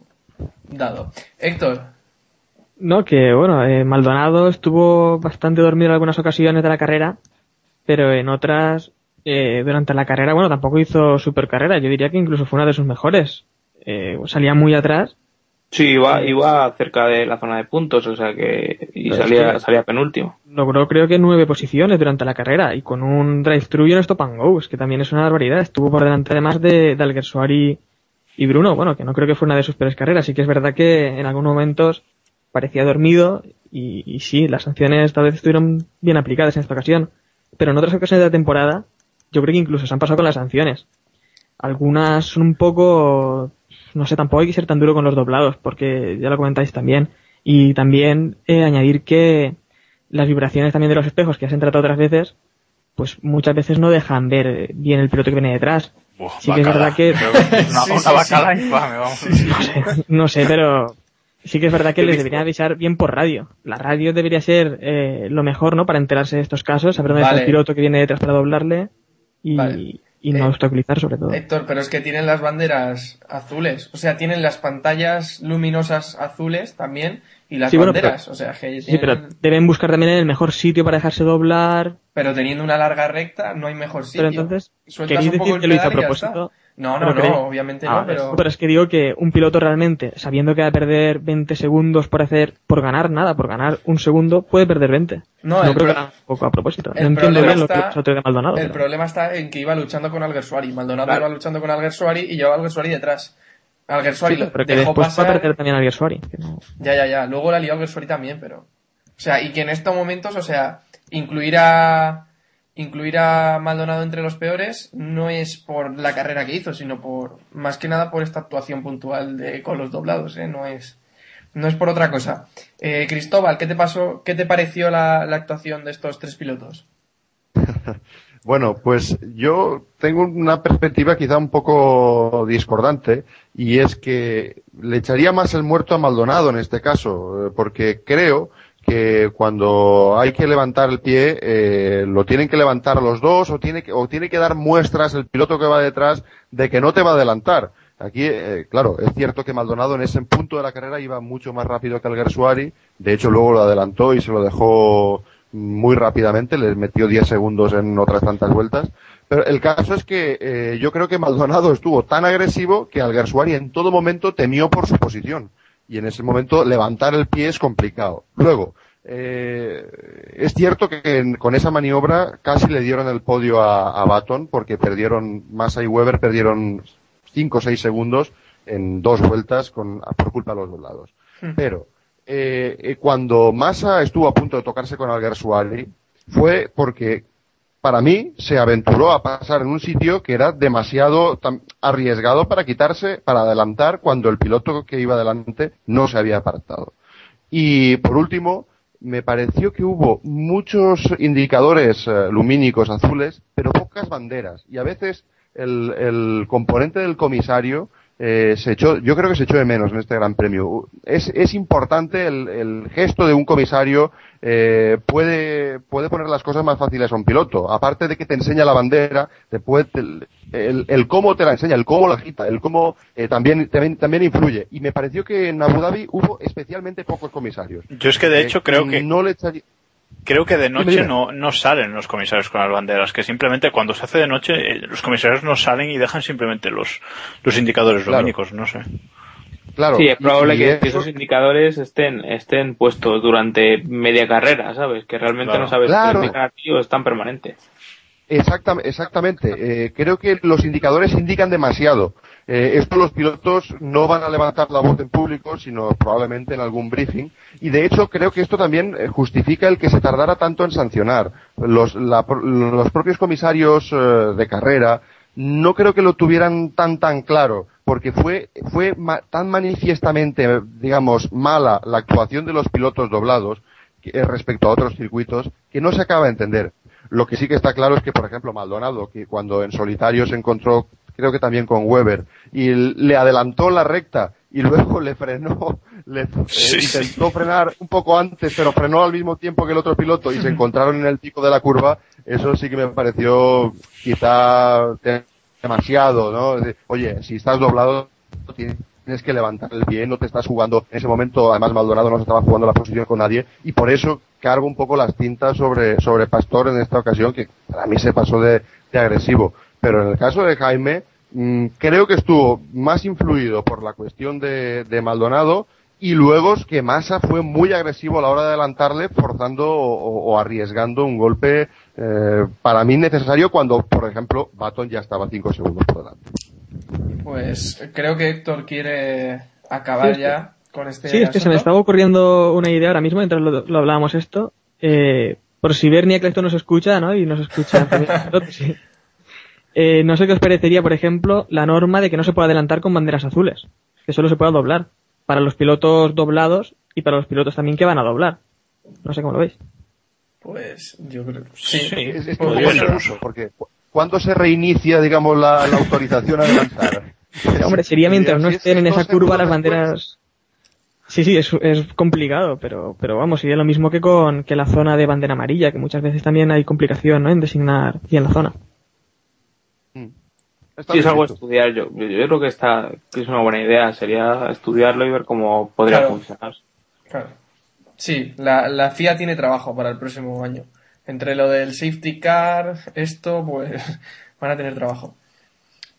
dado. Héctor, No, que bueno, eh, Maldonado estuvo bastante dormido en algunas ocasiones de la carrera, pero en otras, eh, durante la carrera, bueno, tampoco hizo super carrera. Yo diría que incluso fue una de sus mejores. Eh, salía muy atrás. Sí, iba, iba cerca de la zona de puntos, o sea que, y Pero es salía, que- salía penúltimo. Logró creo que nueve posiciones durante la carrera y con un drive-thru y un stop and go, es que también es una barbaridad. Estuvo por delante además de, de Alguersuari y Bruno, bueno, que no creo que fue una de sus peores carreras. Sí que es verdad que en algunos momentos parecía dormido y, y sí, las sanciones tal vez estuvieron bien aplicadas en esta ocasión. Pero en otras ocasiones de la temporada, yo creo que incluso se han pasado con las sanciones. Algunas son un poco, no sé, tampoco hay que ser tan duro con los doblados, porque ya lo comentáis también. Y también eh, añadir que las vibraciones también de los espejos que ya se han tratado otras veces, pues muchas veces no dejan ver bien el piloto que viene detrás. Uf, Sí que es verdad que- Creo que es Una, Sí, una sí, bacala sí. infame, vamos. No sé, no sé, pero sí que es verdad que les deberían avisar bien por radio. La radio debería ser eh, lo mejor, ¿no? Para enterarse de estos casos, saber dónde Vale. está el piloto que viene detrás para doblarle y, Vale. y no Eh, obstaculizar sobre todo. Héctor, pero es que tienen las banderas azules. O sea, tienen las pantallas luminosas azules también y las Sí, bueno, banderas. pero- o sea, que Sí, pero tienen- deben buscar también el mejor sitio para dejarse doblar. pero teniendo una larga recta no hay mejor sitio. Pero entonces, Sueltas ¿queréis un poco decir el que lo hizo a propósito? está. No, no, no, obviamente Ah, no, pero... pero es que digo que un piloto realmente, sabiendo que va a perder 20 segundos por hacer, por ganar nada, por ganar un segundo, puede perder 20. No, no creo pro- que tampoco a propósito. el No entiendo bien lo que está- pasó de Maldonado. El pero- problema está en que iba luchando con Alguersuari. Maldonado Claro. iba luchando con Alguersuari y llevaba Alguersuari detrás. Alguersuari Sí, lo pero que dejó después pasar... va a perder también a Alguersuari, que no- Ya, ya, ya. Luego la lió Alguersuari también, pero... O sea, y que en estos momentos, o sea, incluir a... Incluir a Maldonado entre los peores no es por la carrera que hizo, sino por... Más que nada por esta actuación puntual de, con los doblados, ¿eh? No es... no es por otra cosa. Eh, Cristóbal, ¿qué te pasó, qué te pareció la, la actuación de estos tres pilotos? Bueno, pues yo tengo una perspectiva quizá un poco discordante y es que le echaría más el muerto a Maldonado en este caso, eh, porque creo que cuando hay que levantar el pie eh, lo tienen que levantar los dos o tiene que, o tiene que dar muestras el piloto que va detrás de que no te va a adelantar. Aquí, eh, claro, es cierto que Maldonado en ese punto de la carrera iba mucho más rápido que el Gersuari, de hecho luego lo adelantó y se lo dejó muy rápidamente, le metió 10 segundos en otras tantas vueltas. Pero el caso es que eh, yo creo que Maldonado estuvo tan agresivo que Alguersuari en todo momento temió por su posición. Y en ese momento levantar el pie es complicado. Luego, eh, es cierto que en- con esa maniobra casi le dieron el podio a, a Baton porque perdieron, Massa y Weber perdieron 5 o 6 segundos en dos vueltas con, por culpa de los doblados. Pero, eh, eh, cuando Massa estuvo a punto de tocarse con Alguersuari, fue porque, para mí, se aventuró a pasar en un sitio que era demasiado arriesgado para quitarse, para adelantar cuando el piloto que iba adelante no se había apartado. Y, por último, me pareció que hubo muchos indicadores eh, lumínicos azules, pero pocas banderas. Y a veces el, el componente del comisario eh, se echó, yo creo que se echó de menos en este Gran Premio. Es, es importante el, el gesto de un comisario, eh, puede, puede poner las cosas más fáciles a un piloto. Aparte de que te enseña la bandera, te puede, el, el, el cómo te la enseña, el cómo la agita, el cómo eh, también, también, también influye. Y me pareció que en Abu Dhabi hubo especialmente pocos comisarios. Yo es que de Eh, hecho creo que no le echaría- creo que de noche no, no salen los comisarios con las banderas, que simplemente cuando se hace de noche eh, los comisarios no salen y dejan simplemente los, los indicadores Claro. lumínicos, no sé. Claro. Sí, es probable y- que eso- esos indicadores estén, estén puestos durante media carrera, ¿sabes? Que realmente Claro. no sabes Claro. si es están permanentes. Exactam- exactamente. Eh, creo que los indicadores indican demasiado. Eh, esto los pilotos no van a levantar la voz en público, sino probablemente en algún briefing. Y de hecho creo que esto también eh, justifica el que se tardara tanto en sancionar. Los, la- los propios comisarios eh, de carrera no creo que lo tuvieran tan tan claro, porque fue, fue tan manifiestamente, digamos, mala la actuación de los pilotos doblados respecto a otros circuitos que no se acaba de entender. Lo que sí que está claro es que, por ejemplo, Maldonado, que cuando en solitario se encontró, creo que también con Weber, y le adelantó la recta y luego le frenó, le eh, Sí, intentó frenar un poco antes, pero frenó al mismo tiempo que el otro piloto y se encontraron en el pico de la curva, eso sí que me pareció quizá demasiado, ¿no? Oye, si estás doblado, tienes que levantar el pie, no te estás jugando. En ese momento, además, Maldonado no se estaba jugando la posición con nadie y por eso cargo un poco las tintas sobre, sobre Pastor en esta ocasión, que para mí se pasó de, de agresivo. Pero en el caso de Jaime, mm, creo que estuvo más influido por la cuestión de, de Maldonado y luego es que Massa fue muy agresivo a la hora de adelantarle, forzando o, arriesgando un golpe eh, para mí necesario cuando, por ejemplo, Baton ya estaba cinco segundos por delante. Pues creo que Héctor quiere acabar Sí, ya con este Sí, es que se me estaba ocurriendo una idea ahora mismo mientras lo, lo hablábamos esto. Eh, por si Bernie Eccleston nos escucha, ¿no? Y nos escucha nosotros, sí. Eh, no sé qué os parecería, por ejemplo, la norma de que no se puede adelantar con banderas azules. Que solo se pueda doblar. Para los pilotos doblados y para los pilotos también que van a doblar. No sé cómo lo veis. Pues yo creo sí. Sí, Es, es que ser. confuso, porque cu- ¿cuándo se reinicia, digamos, la, la autorización a adelantar? Hombre, sería mientras no Si es estén en esa curva las después, banderas. Sí, sí, es, es complicado, pero, pero vamos, sería lo mismo que con que la zona de bandera amarilla, que muchas veces también hay complicación, ¿no? En designar bien la zona. Está Sí, es algo a estudiar. Yo, yo, yo creo que, está, que es una buena idea. Sería estudiarlo y ver cómo podría Claro. funcionar. Claro. Sí, la, la FIA tiene trabajo para el próximo año. Entre lo del safety car, esto, pues van a tener trabajo.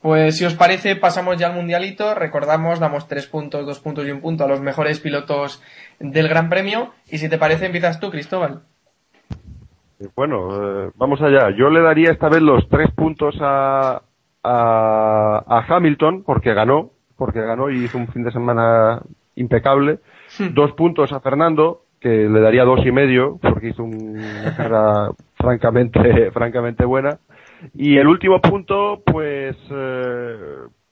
Pues si os parece, pasamos ya al mundialito. Recordamos, damos tres puntos, dos puntos y un punto a los mejores pilotos del Gran Premio. Y si te parece, empiezas tú, Cristóbal. Bueno, eh, vamos allá. Yo le daría esta vez los tres puntos a, a, a Hamilton, porque ganó, porque ganó y hizo un fin de semana impecable. Dos puntos a Fernando, que le daría dos y medio, porque hizo un- una carrera francamente, francamente buena. Y el último punto, pues, eh,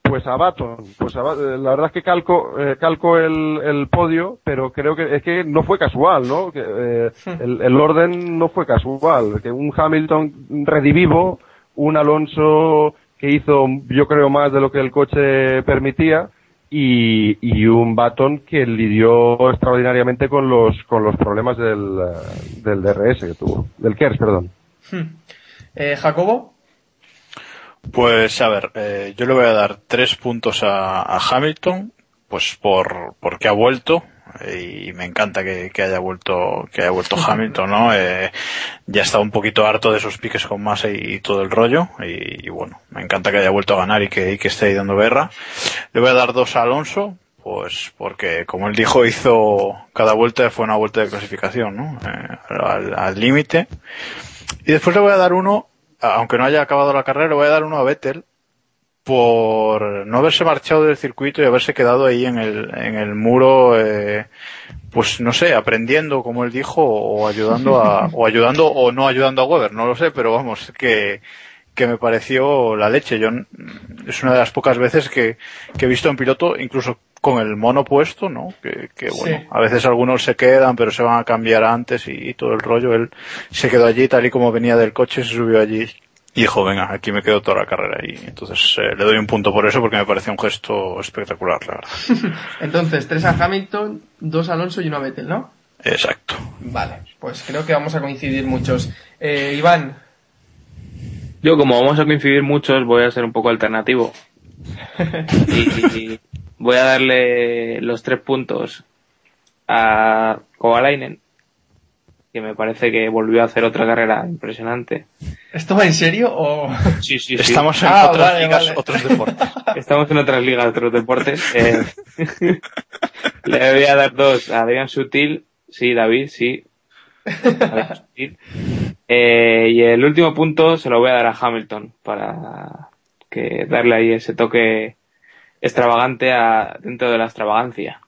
Pues a Baton, pues a la verdad es que calco, eh, calco el, el podio, pero creo que es que no fue casual, ¿no? Que, eh, el, el orden no fue casual, que un Hamilton redivivo, un Alonso que hizo, yo creo, más de lo que el coche permitía, y, y un Baton que lidió extraordinariamente con los, con los problemas del, eh, del DRS que tuvo, del KERS, perdón. Eh, Jacobo, Pues a ver, eh, yo le voy a dar tres puntos a, a Hamilton, pues por porque ha vuelto y me encanta que, que haya vuelto que haya vuelto Hamilton, ¿no? Eh, ya estaba un poquito harto de esos piques con Massa y, todo el rollo y, bueno, me encanta que haya vuelto a ganar y que, y que esté ahí dando guerra. Le voy a dar dos a Alonso, pues porque como él dijo hizo cada vuelta fue una vuelta de clasificación, ¿no? Eh, al límite. Y después le voy a dar uno, aunque no haya acabado la carrera, le voy a dar uno a Vettel por no haberse marchado del circuito y haberse quedado ahí en el, en el muro, eh, pues no sé, aprendiendo, como él dijo, o ayudando a, o ayudando o no ayudando a Weber, no lo sé, pero vamos, que, que me pareció la leche. Yo, es una de las pocas veces que, que he visto a un piloto, incluso con el mono puesto, ¿no? Que, que bueno, Sí. a veces algunos se quedan, pero se van a cambiar antes y, y todo el rollo. Él se quedó allí tal y como venía del coche, se subió allí y dijo, venga, aquí me quedo toda la carrera. Y entonces eh, le doy un punto por eso porque me pareció un gesto espectacular, la verdad. entonces, tres a Hamilton, dos a Alonso y uno a Vettel, ¿no? Exacto. Vale, pues creo que vamos a coincidir muchos. Eh, Iván, Yo, como vamos a coincidir muchos, voy a ser un poco alternativo. y, y voy a darle los tres puntos a Kovalainen, que me parece que volvió a hacer otra carrera impresionante. ¿esto va en serio o...? Sí, sí, Estamos en Ah, otras vale, ligas, vale. otros deportes. Estamos en otras ligas, otros deportes. Eh, le voy a dar dos a Adrián Sutil. Sí, David, sí. Adrián Sutil. Eh, y el último punto se lo voy a dar a Hamilton para que darle ahí ese toque extravagante a, dentro de la extravagancia.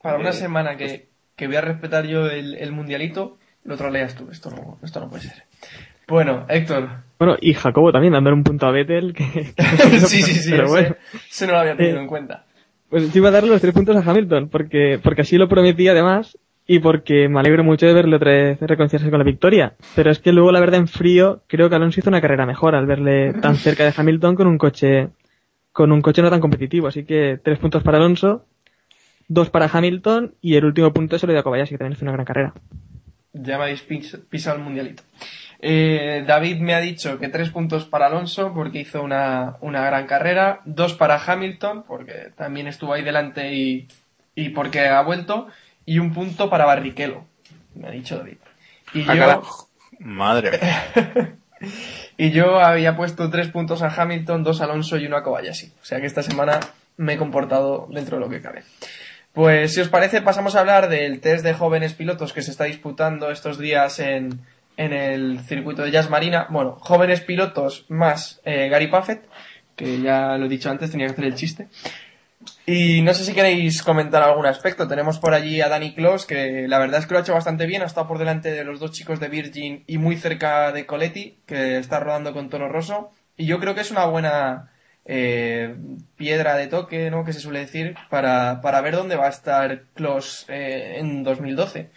Para una Eh, semana que, que voy a respetar yo el, el mundialito, lo troleas tú. Esto no, esto no puede ser. Bueno, Héctor. Bueno, y Jacobo también, dándole un punto a Vettel, que, que- sí, sí, sí. pero bueno. ese no lo había tenido Eh, en cuenta. Pues yo iba a darle los tres puntos a Hamilton, porque, porque así lo prometí además, y porque me alegro mucho de verle otra vez reconciliarse con la victoria. Pero es que luego, la verdad, en frío, creo que Alonso hizo una carrera mejor al verle tan cerca de Hamilton con un coche, con un coche no tan competitivo. Así que tres puntos para Alonso, dos para Hamilton, y el último punto se lo dio a Kobayashi, que también hizo una gran carrera. Ya me habéis pis- pisado el mundialito. Eh, David me ha dicho que tres puntos para Alonso porque hizo una, una gran carrera, dos para Hamilton porque también estuvo ahí delante y, y porque ha vuelto, y un punto para Barrichello, me ha dicho David. Y Ah, yo, carajo. Madre mía. y yo había puesto tres puntos a Hamilton, dos a Alonso y uno a Kobayashi. O sea que esta semana me he comportado dentro de lo que cabe. Pues si os parece pasamos a hablar del test de jóvenes pilotos que se está disputando estos días en, en el circuito de Jazz Marina. Bueno, jóvenes pilotos más eh, Gary Puffett, que ya lo he dicho antes, tenía que hacer el chiste. Y no sé si queréis comentar algún aspecto. Tenemos por allí a Danny Close, que la verdad es que lo ha hecho bastante bien. Ha estado por delante de los dos chicos de Virgin y muy cerca de Coletti, que está rodando con Toro Rosso. Y yo creo que es una buena eh, piedra de toque, ¿no? Que se suele decir, para, para ver dónde va a estar Close eh, en 2012.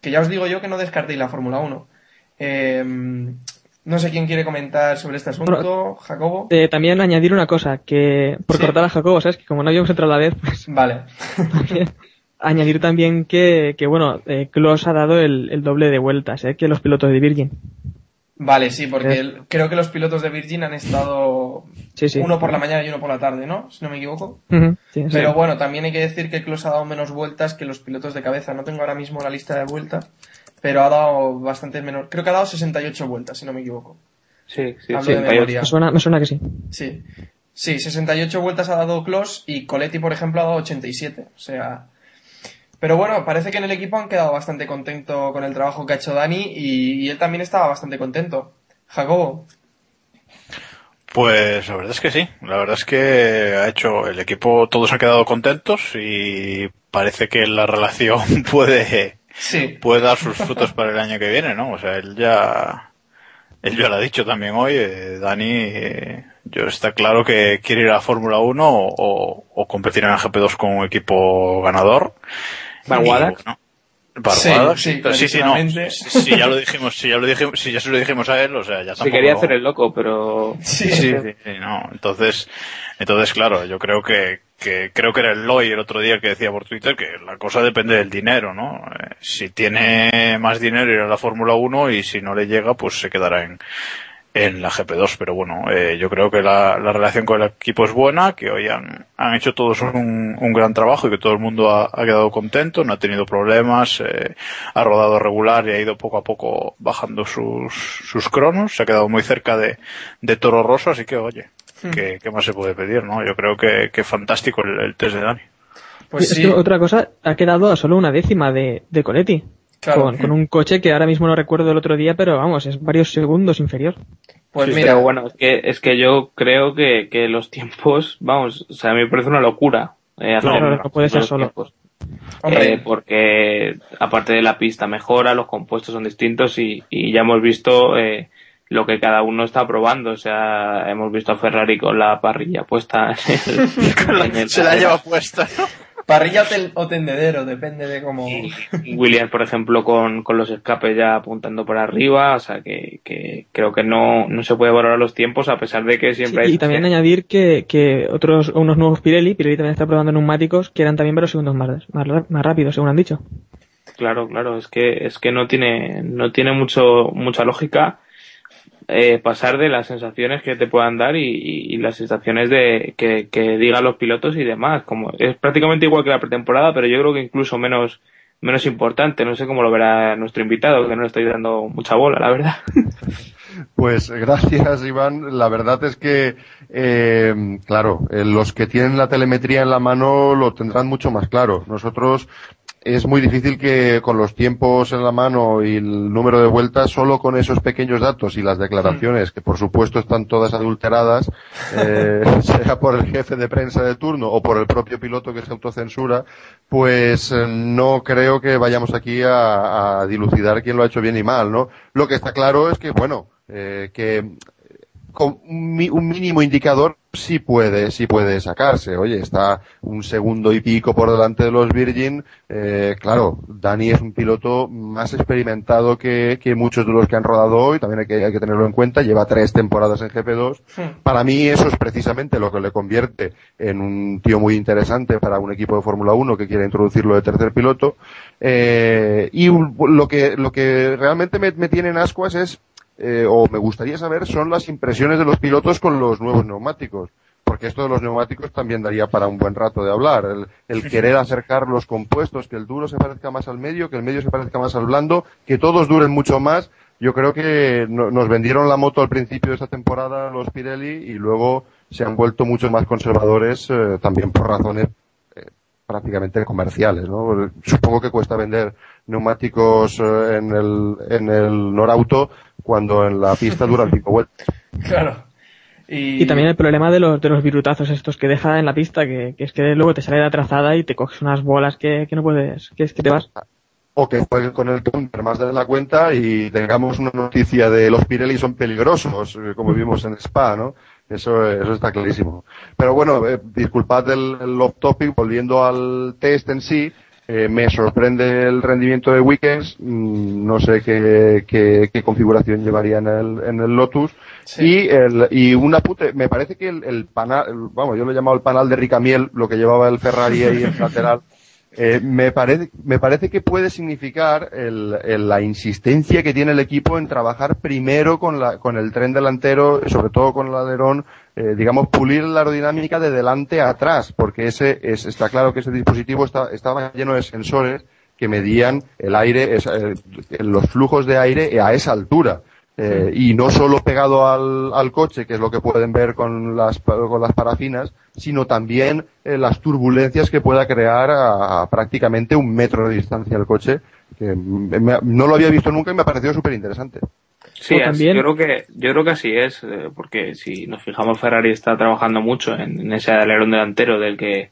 Que ya os digo yo que no descartéis la Fórmula 1. Eh, no sé quién quiere comentar sobre este asunto. Jacobo. Eh, también añadir una cosa, que por Sí. cortar a Jacobo, ¿sabes? Que como no habíamos entrado a la vez, pues Vale. añadir también que, que bueno, Kloss ha dado el, el doble de vueltas, ¿eh? Que los pilotos de Virgin. Vale, sí, porque Eh. el- creo que los pilotos de Virgin han estado Sí, sí. uno por la mañana y uno por la tarde, ¿no? Si no me equivoco. Sí. Pero bueno, también hay que decir que Kloss ha dado menos vueltas que los pilotos de cabeza. No tengo ahora mismo la lista de vueltas, pero ha dado bastante menos. Creo que ha dado 68 vueltas, si no me equivoco. Sí, sí, Hablo sí. de memoria. Me suena, me suena que sí. Sí. Sí, 68 vueltas ha dado Kloss y Coletti, por ejemplo, ha dado 87. O sea. Pero bueno, parece que en el equipo han quedado bastante contento con el trabajo que ha hecho Dani y, y él también estaba bastante contento. Jacobo. Pues la verdad es que sí. La verdad es que ha hecho el equipo, todos han quedado contentos y parece que la relación puede, Sí. puede dar sus frutos para el año que viene, ¿no? O sea, él ya, él ya lo ha dicho también hoy, eh, Dani, eh, Yo está claro que quiere ir a la Fórmula 1 o, o- o competir en la GP2 con un equipo ganador. Bueno, Barbadas, Sí, sí, sí, sí, no. si ya lo dijimos, si ya lo dijimos, si ya se lo dijimos a él, o sea, ya Se quería lo- hacer el loco, pero... Sí, Sí, sí, sí, no. Entonces, entonces, claro, yo creo que, que creo que era el Loy el otro día que decía por Twitter que la cosa depende del dinero, ¿no? Eh, si tiene más dinero irá a la Fórmula 1 y si no le llega, pues se quedará en, en la GP2. Pero bueno, eh, yo creo que la, la relación con el equipo es buena, que hoy han, han hecho todos un, un gran trabajo y que todo el mundo ha, ha quedado contento, no ha tenido problemas, eh, ha rodado regular y ha ido poco a poco bajando sus, sus cronos, se ha quedado muy cerca de, de Toro Rosso, así que oye, ¿qué, qué más se puede pedir, no? Yo creo que, que fantástico el, el test de Dani. Pues Es sí. otra cosa, ha quedado a solo una décima de, de Coletti. Claro. Con, con un coche que ahora mismo no recuerdo el otro día, pero vamos, es varios segundos inferior. Pues Sí, mira, pero bueno, es que, es que yo creo que, que los tiempos, vamos, o sea, a mí me parece una locura. eh, hacer los- no puede ser los solo. Eh, porque aparte de la pista mejora, los compuestos son distintos y, y ya hemos visto eh, lo que cada uno está probando. O sea, hemos visto a Ferrari con la parrilla puesta. en el- en el- Se la lleva puesta, ¿no? Parrilla o, tel- o tendedero, depende de cómo... Williams, por ejemplo, con, con los escapes ya apuntando por arriba. O sea, que, que creo que no, no se puede valorar los tiempos a pesar de que siempre Sí, hay... y también añadir que, que otros, unos nuevos Pirelli, Pirelli también está probando neumáticos que eran también varios segundos más, más, más rápidos, según han dicho. Claro, claro, es que es que no tiene no tiene mucho mucha lógica eh, pasar de las sensaciones que te puedan dar y, las sensaciones de que, que digan los pilotos y demás. Como es prácticamente igual que la pretemporada, pero yo creo que incluso menos menos importante. No sé cómo lo verá nuestro invitado, que no le estoy dando mucha bola, la verdad. Pues gracias, Iván. La verdad es que, eh, claro, eh, los que tienen la telemetría en la mano lo tendrán mucho más claro. Nosotros es muy difícil que con los tiempos en la mano y el número de vueltas, solo con esos pequeños datos y las declaraciones, que por supuesto están todas adulteradas, eh, sea por el jefe de prensa de turno o por el propio piloto que se autocensura, pues eh, no creo que vayamos aquí a, a dilucidar quién lo ha hecho bien y mal, ¿no? Lo que está claro es que, bueno, eh, que con un, mínimo indicador sí puede, sí puede sacarse. Oye, está un segundo y pico por delante de los Virgin. Eh, claro, Dani es un piloto más experimentado que, que muchos de los que han rodado hoy. También hay que, hay que tenerlo en cuenta. Lleva tres temporadas en GP2. Para mí eso es precisamente lo que le convierte en un tío muy interesante para un equipo de Fórmula 1 que quiere introducirlo de tercer piloto. Eh, y lo que, lo que realmente me, me tiene en ascuas es eh, o me gustaría saber son las impresiones de los pilotos con los nuevos neumáticos. Porque esto de los neumáticos también daría para un buen rato de hablar. El, el querer acercar los compuestos, que el duro se parezca más al medio, que el medio se parezca más al blando, que todos duren mucho más. Yo creo que no- nos vendieron la moto al principio de esta temporada los Pirelli y luego se han vuelto mucho más conservadores eh, también por razones eh, prácticamente comerciales, ¿no? Supongo que cuesta vender neumáticos en el, en el Norauto cuando en la pista duran cinco vueltas. Claro. Y, Y también el problema de los, de los virutazos estos que deja en la pista, que, que es que luego te sale la trazada y te coges unas bolas que, que no puedes, que es que te vas. O que jueguen con el counter más de la cuenta y tengamos una noticia de los Pirelli son peligrosos, eh, como vimos en Spa, ¿no? Eso, eso está clarísimo. Pero bueno, eh, disculpad el, el off topic, volviendo al test en sí, eh, me sorprende el rendimiento de Weekends, mm, no sé qué, qué, qué configuración llevaría en el, en el Lotus, Sí. y el, y un apunte, me parece que el, el panal, el- vamos, yo lo he llamado el panal de Ricamiel, lo que llevaba el Ferrari ahí en lateral, eh, me parece, me parece que puede significar el, el- la insistencia que tiene el equipo en trabajar primero con la, con el tren delantero, sobre todo con el alerón, eh, digamos, pulir la aerodinámica de delante a atrás, porque ese, es, está claro que ese dispositivo está, estaba lleno de sensores que medían el aire, es- eh, los flujos de aire a esa altura. Eh, y no solo pegado al, al coche, que es lo que pueden ver con las, con las parafinas, sino también eh, las turbulencias que pueda crear a, a prácticamente un metro de distancia el coche, que me- no lo había visto nunca y me ha parecido súper interesante. Sí, así- también- yo creo que yo creo que así es, eh, porque si nos fijamos Ferrari está trabajando mucho en, en ese alerón delantero del que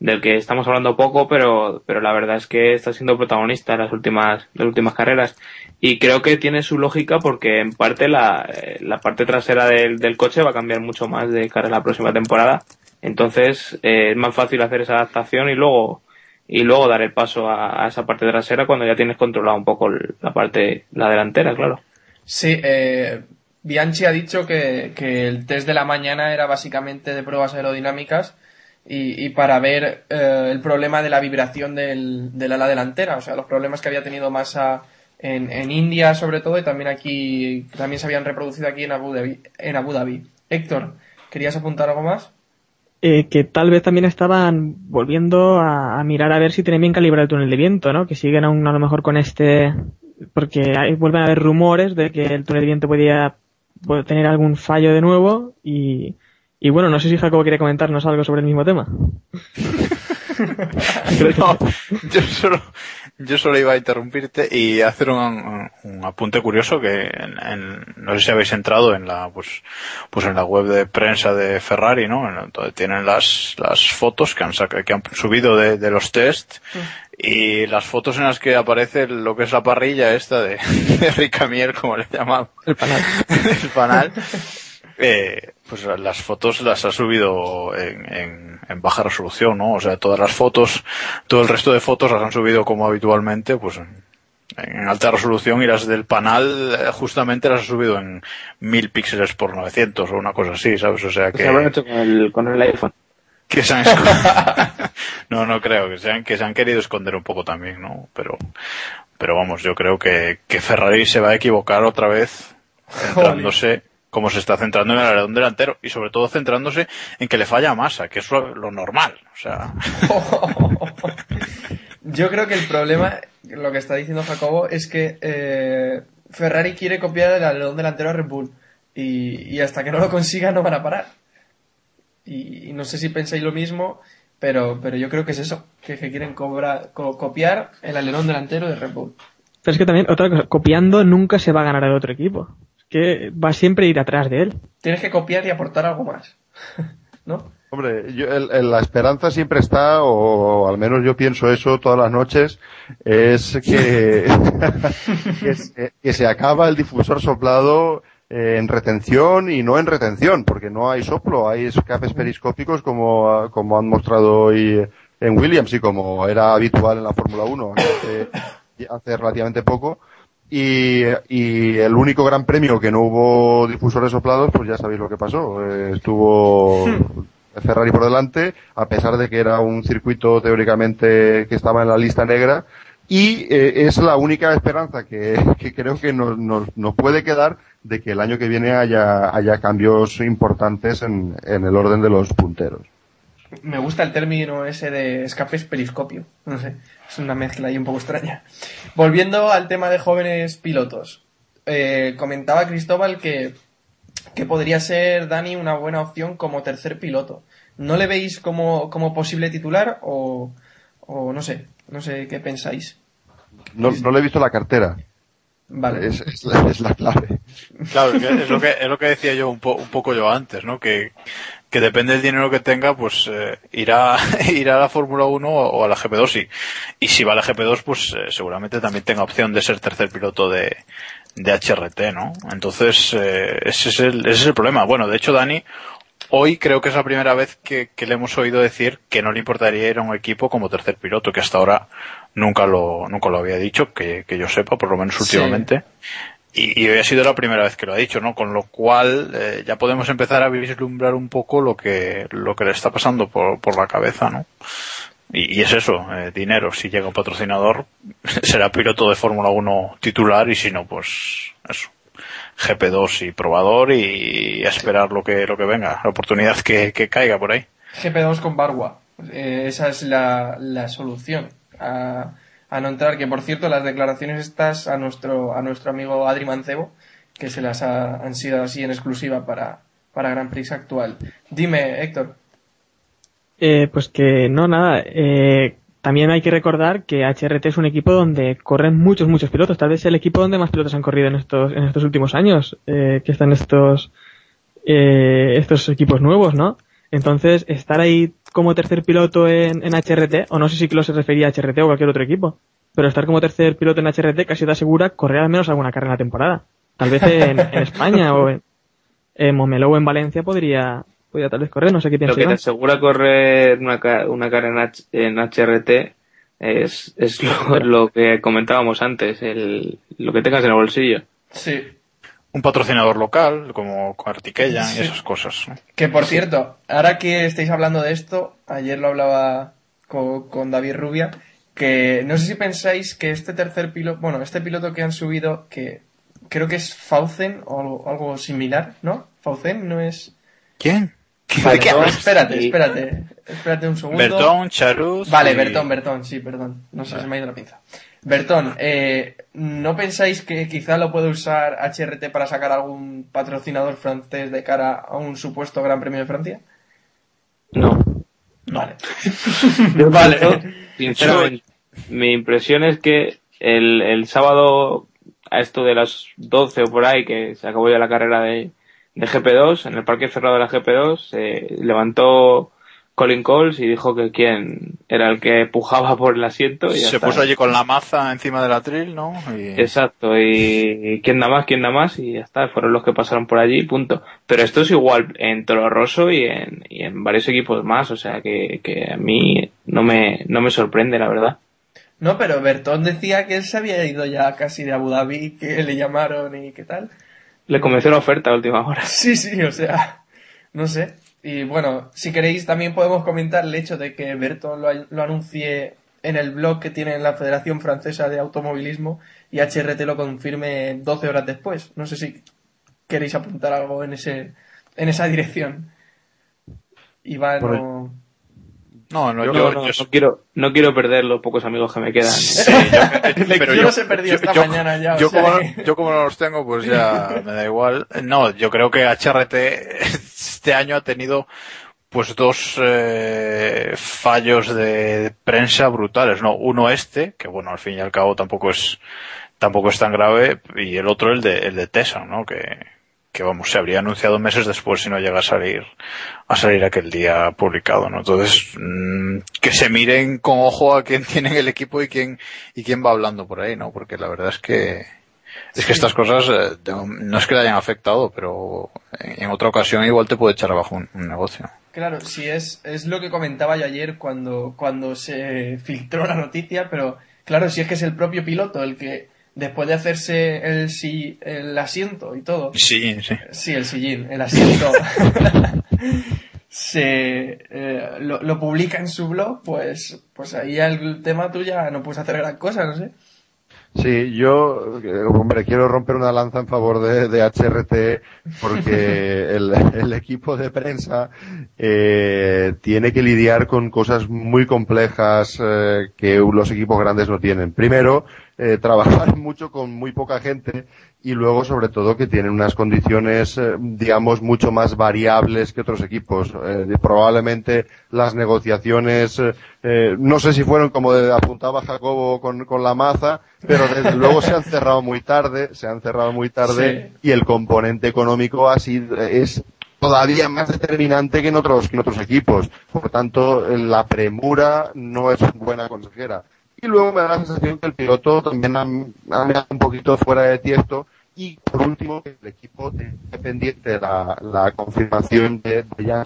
del que estamos hablando poco, pero, pero la verdad es que está siendo protagonista en las últimas, las últimas carreras. Y creo que tiene su lógica porque en parte la, eh, la parte trasera del, del coche va a cambiar mucho más de cara a la próxima temporada. Entonces eh, es más fácil hacer esa adaptación y luego y luego dar el paso a, a esa parte trasera cuando ya tienes controlado un poco la parte la delantera, claro. Sí, eh, Bianchi ha dicho que, que el test de la mañana era básicamente de pruebas aerodinámicas y, y para ver eh, el problema de la vibración del, del ala delantera, o sea, los problemas que había tenido Massa en, en India sobre todo y también aquí, también se habían reproducido aquí en Abu Dhabi. En Abu Dhabi. Héctor, ¿querías apuntar algo más? Eh, que tal vez también estaban volviendo a, a mirar a ver si tienen bien calibrado el túnel de viento, ¿no? Que siguen aún a lo mejor con este, porque hay- vuelven a haber rumores de que el túnel de viento podía, tener algún fallo de nuevo y, y bueno, no sé si Jacobo quiere comentarnos algo sobre el mismo tema. No, yo solo, yo solo iba a interrumpirte y hacer un, un apunte curioso que en, en- no sé si habéis entrado en la pues pues en la web de prensa de Ferrari, ¿no? En donde tienen las las fotos que han que han subido de, de los test y las fotos en las que aparece lo que es la parrilla esta de, de Ricamier, como le llaman. El panal. el panal. Eh, pues las fotos las ha subido en, en- en baja resolución, ¿no? O sea, todas las fotos, todo el resto de fotos las han subido como habitualmente, pues en, en alta resolución y las del panal eh, justamente las ha subido en 1000 píxeles por 900 o una cosa así, ¿sabes? O sea que... Se habrán hecho con el, con el iPhone. Que se han no no creo que se han que se han querido esconder un poco también no pero pero vamos yo creo que, que Ferrari se va a equivocar otra vez centrándose como se está centrando en el alerón delantero y sobre todo centrándose en que le falla a masa que es lo, lo normal o sea. Yo creo que el problema, lo que está diciendo Jacobo, es que eh, Ferrari quiere copiar el alerón delantero a Red Bull y, y hasta que no lo consiga no van a parar. Y, y no sé si pensáis lo mismo, pero, pero yo creo que es eso, que, que quieren cobrar, co- copiar el alerón delantero de Red Bull. Pero es que también, otra cosa, copiando nunca se va a ganar al otro equipo. Es que va siempre a ir atrás de él. Tienes que copiar y aportar algo más. ¿No? Hombre, yo- el- el- la esperanza siempre está, o al menos yo pienso eso todas las noches, es que, que, se, que se acaba el difusor soplado eh, en retención y no en retención, porque no hay soplo, hay escapes periscópicos como, como han mostrado hoy en Williams y como era habitual en la Fórmula 1 hace, hace relativamente poco. Y, y el único gran premio que no hubo difusores soplados, pues ya sabéis lo que pasó. Eh, estuvo Ferrari por delante, a pesar de que era un circuito teóricamente que estaba en la lista negra. Y eh, es la única esperanza que, creo que nos, nos, puede quedar de que el año que viene haya, haya cambios importantes en, el orden de los punteros. Me gusta el término ese de escapes periscopio. No sé, es una mezcla ahí un poco extraña. Volviendo al tema de jóvenes pilotos. Eh, comentaba Cristóbal que, que podría ser Dani una buena opción como tercer piloto. ¿No le veis como, como posible titular o no sé, no sé qué pensáis? No, no le he visto la cartera. Vale. Es, es la, es la clave. Claro, es, que es lo que es lo que decía yo un, po- un poco yo antes, ¿no? Que, que depende del dinero que tenga, pues eh, irá, irá a la Fórmula 1 o, a la GP2 y, y si va a la GP2, pues eh, seguramente también tenga opción de ser tercer piloto de, de HRT, ¿no? Entonces, eh, ese, es el, ese es el problema. Bueno, de hecho, Dani, hoy creo que es la primera vez que, que le hemos oído decir que no le importaría ir a un equipo como tercer piloto, que hasta ahora nunca lo, nunca lo había dicho, que, que yo sepa, por lo menos Sí. últimamente. Y, y hoy ha sido la primera vez que lo ha dicho, ¿no? Con lo cual eh, ya podemos empezar a vislumbrar un poco lo que, lo que le está pasando por, por la cabeza, ¿no? Y, y es eso, eh, dinero. Si llega un patrocinador, será piloto de Fórmula 1 titular y si no, pues eso. GP2 y probador y a esperar lo que, lo que venga, la oportunidad que, que caiga por ahí. GP2 con Barwa. Eh, esa es la, la solución a, a no entrar. Que por cierto, las declaraciones estas a nuestro, a nuestro amigo Adri Mancebo, que se las ha- han sido así en exclusiva para, para Grand Prix actual. Dime, Héctor. Eh, pues que no, nada. Eh, también hay que recordar que HRT es un equipo donde corren muchos, muchos pilotos. Tal vez el equipo donde más pilotos han corrido en estos, en estos últimos años, eh, que están estos, eh, estos equipos nuevos, ¿no? Entonces, estar ahí como tercer piloto en, en HRT, o no sé si Klo se refería a HRT o cualquier otro equipo, pero estar como tercer piloto en HRT casi te asegura correr al menos alguna carrera en la temporada. Tal vez en, en España o en, en o en Valencia podría, podría tal vez correr, no sé qué Lo piensa que te asegura correr una, una carrera en, H- en HRT es, es lo, lo que comentábamos antes, el, lo que tengas en el bolsillo. Sí. Un patrocinador local, como Artiquella Sí. y esas cosas. ¿no? Que por cierto, ahora que estáis hablando de esto, ayer lo hablaba co- con, David Rubia, que no sé si pensáis que este tercer piloto, bueno, este piloto que han subido, que creo que es Faucen o algo, algo similar, ¿no? Faucen no es... ¿Quién? Vale, qué no, hablas? espérate, espérate, espérate un segundo. Bertón, Charuz. Vale, y- Bertón, Bertón, sí, perdón. No sé, se me ha ido la pinza. Bertón, eh, ¿no pensáis que quizá lo puede usar HRT para sacar algún patrocinador francés de cara a un supuesto Gran Premio de Francia? No. Vale. Vale. sinceramente, mi impresión es que el, el sábado a esto de las 12 o por ahí, que se acabó ya la carrera de, de GP2, en el parque cerrado de la GP2, se levantó Colin Coles y dijo que quién era el que pujaba por el asiento. Y ya Se está. puso allí con la maza encima del atril, ¿no? Y- Exacto, y quién da más, quién da más, y ya está, fueron los que pasaron por allí, punto. Pero esto es igual en Toro Rosso y en, y en varios equipos más, o sea que, que a mí no me, no me sorprende, la verdad. No, pero Bertón decía que él se había ido ya casi de Abu Dhabi, que le llamaron y qué tal. Le convenció la oferta a última hora. Sí, sí, o sea, no sé. Y bueno, si queréis también podemos comentar el hecho de que Bertón lo, lo anuncie en el blog que tiene la Federación Francesa de Automovilismo y HRT lo confirme 12 horas después. No sé si queréis apuntar algo en ese en esa dirección. Iván Por. No, no, Yo yo, no, yo- no quiero, no quiero perder los pocos amigos que me quedan. Sí, yo, pero esta mañana ya, o Yo, sea como, que- yo como no los tengo, pues ya me da igual. No, yo creo que HRT este año ha tenido pues dos eh, fallos de prensa brutales, ¿no? Uno este, que bueno, al fin y al cabo tampoco es tampoco es tan grave, y el otro el de el de Tesa, ¿no? Que, que vamos, se habría anunciado meses después si no llega a salir a salir aquel día publicado, ¿no? Entonces, mm, que se miren con ojo a quién tiene el equipo y quién y quién va hablando por ahí, ¿no? Porque la verdad es que es que estas cosas eh, no es que le hayan afectado, pero en, en otra ocasión igual te puede echar abajo un, un negocio. Claro, sí, es, es lo que comentaba yo ayer cuando, cuando se filtró la noticia, pero claro, si es que es el propio piloto el que, después de hacerse el, si- el asiento y todo, Sí, sí. sí, el sillín, el asiento, se eh, lo, lo publica en su blog, pues, pues ahí el tema tú ya no puedes hacer gran cosa, no sé. Sí, yo, eh, hombre, quiero romper una lanza en favor de, de HRT porque el, el equipo de prensa eh, tiene que lidiar con cosas muy complejas eh, que los equipos grandes no tienen. Primero, eh, trabajar mucho con muy poca gente y luego, sobre todo, que tienen unas condiciones, eh, digamos, mucho más variables que otros equipos. Eh, probablemente las negociaciones, eh, eh, no sé si fueron como apuntaba Jacobo con, con la maza, pero desde luego se han cerrado muy tarde, se han cerrado muy tarde y el componente económico ha sido, es todavía más determinante que en otros, que en otros equipos. Por tanto, la premura no es buena consejera. Y luego me da la sensación que el piloto también ha, mirado un poquito fuera de tiesto. Y por último, que el equipo tiene pendiente la, confirmación de, de Jan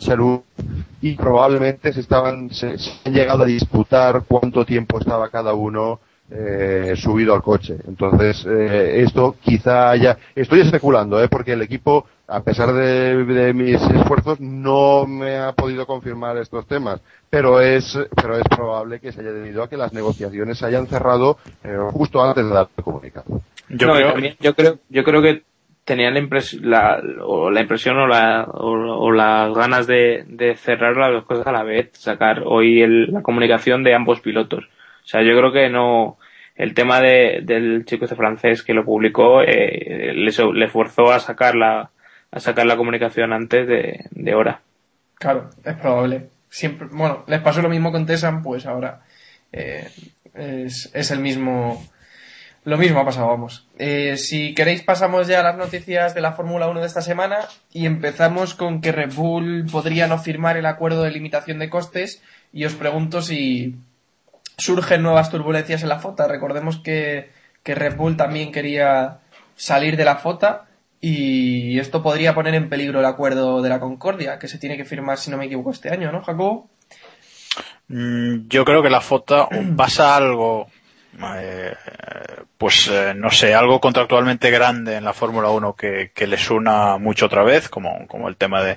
y probablemente se estaban, se, se han llegado a disputar cuánto tiempo estaba cada uno eh, subido al coche. Entonces, eh, esto quizá haya, estoy especulando, ¿eh? porque el equipo, a pesar de, de mis esfuerzos, no me ha podido confirmar estos temas. Pero es, pero es probable que se haya debido a que las negociaciones se hayan cerrado eh, justo antes de dar el comunicado. Yo No, creo, también yo creo, yo creo que tenían la impresión, la, o la impresión o, la, o, o las ganas de, de cerrar las dos cosas a la vez, sacar hoy el- la comunicación de ambos pilotos. O sea, yo creo que no, el tema de, del chico este francés que lo publicó, eh, le, le forzó a sacar la, a sacar la comunicación antes de, de hora. Claro, es probable. Siempre, bueno, les pasó lo mismo con Tesan, pues ahora eh, es, es el mismo Lo mismo ha pasado, vamos. Eh, si queréis pasamos ya a las noticias de la Fórmula 1 de esta semana y empezamos con que Red Bull podría no firmar el acuerdo de limitación de costes y os pregunto si surgen nuevas turbulencias en la FOTA. Recordemos que, que Red Bull también quería salir de la FOTA y esto podría poner en peligro el acuerdo de la Concordia que se tiene que firmar, si no me equivoco, este año, ¿no, Jacobo? Mm, Yo creo que la FOTA pasa algo, eh, pues eh, no sé, algo contractualmente grande en la Fórmula 1 que, que les una mucho otra vez, como, como el tema de,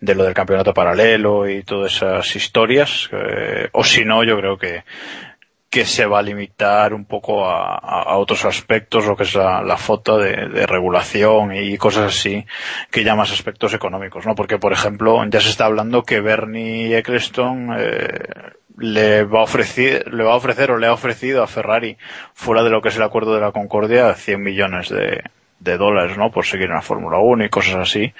de lo del campeonato paralelo y todas esas historias, eh, o si no, yo creo que, que se va a limitar un poco a, a- otros aspectos, lo que es la, foto de, regulación y cosas así, que ya más aspectos económicos, ¿no? Porque, por ejemplo, ya se está hablando que Bernie Eccleston eh, le va a ofrecer, le va a ofrecer o le ha ofrecido a Ferrari, fuera de lo que es el acuerdo de la Concordia, 100 millones de, de dólares, ¿no? Por seguir en la Fórmula 1 y cosas así,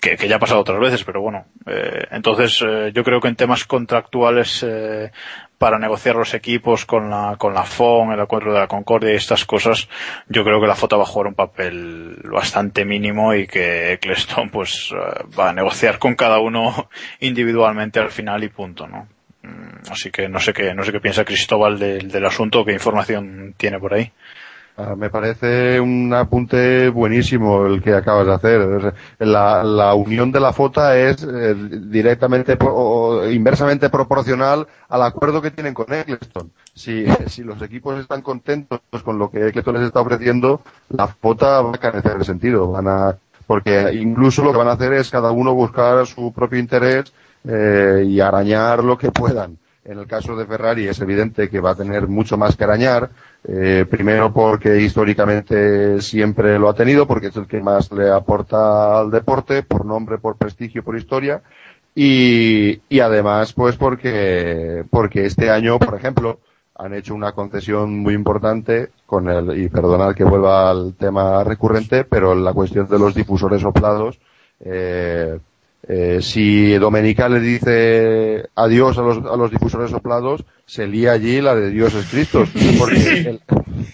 que, que ya ha pasado otras veces, pero bueno. eh, entonces, eh, yo creo que en temas contractuales, eh, para negociar los equipos con la, con la FON, el acuerdo de la Concordia y estas cosas, yo creo que la FOTA va a jugar un papel bastante mínimo y que Eccleston pues eh, va a negociar con cada uno individualmente al final y punto, ¿no? Mm, Así que no sé qué, no sé qué piensa Cristóbal del, del asunto, qué información tiene por ahí. Ah, Me parece un apunte buenísimo el que acabas de hacer. La, la unión de la FOTA es eh, directamente o inversamente proporcional al acuerdo que tienen con Eccleston. Si, si los equipos están contentos con lo que Eccleston les está ofreciendo, la FOTA va a carecer de sentido. Van a, porque incluso lo que van a hacer es cada uno buscar su propio interés eh, y arañar lo que puedan. En el caso de Ferrari es evidente que va a tener mucho más que arañar, eh, primero porque históricamente siempre lo ha tenido, porque es el que más le aporta al deporte, por nombre, por prestigio, por historia, y, y además pues porque, porque este año, por ejemplo, han hecho una concesión muy importante con el, y perdonad que vuelva al tema recurrente, pero la cuestión de los difusores soplados, eh, eh, si Domenica le dice adiós a los, a los difusores soplados, se lía allí la de Dios es Cristo, porque el,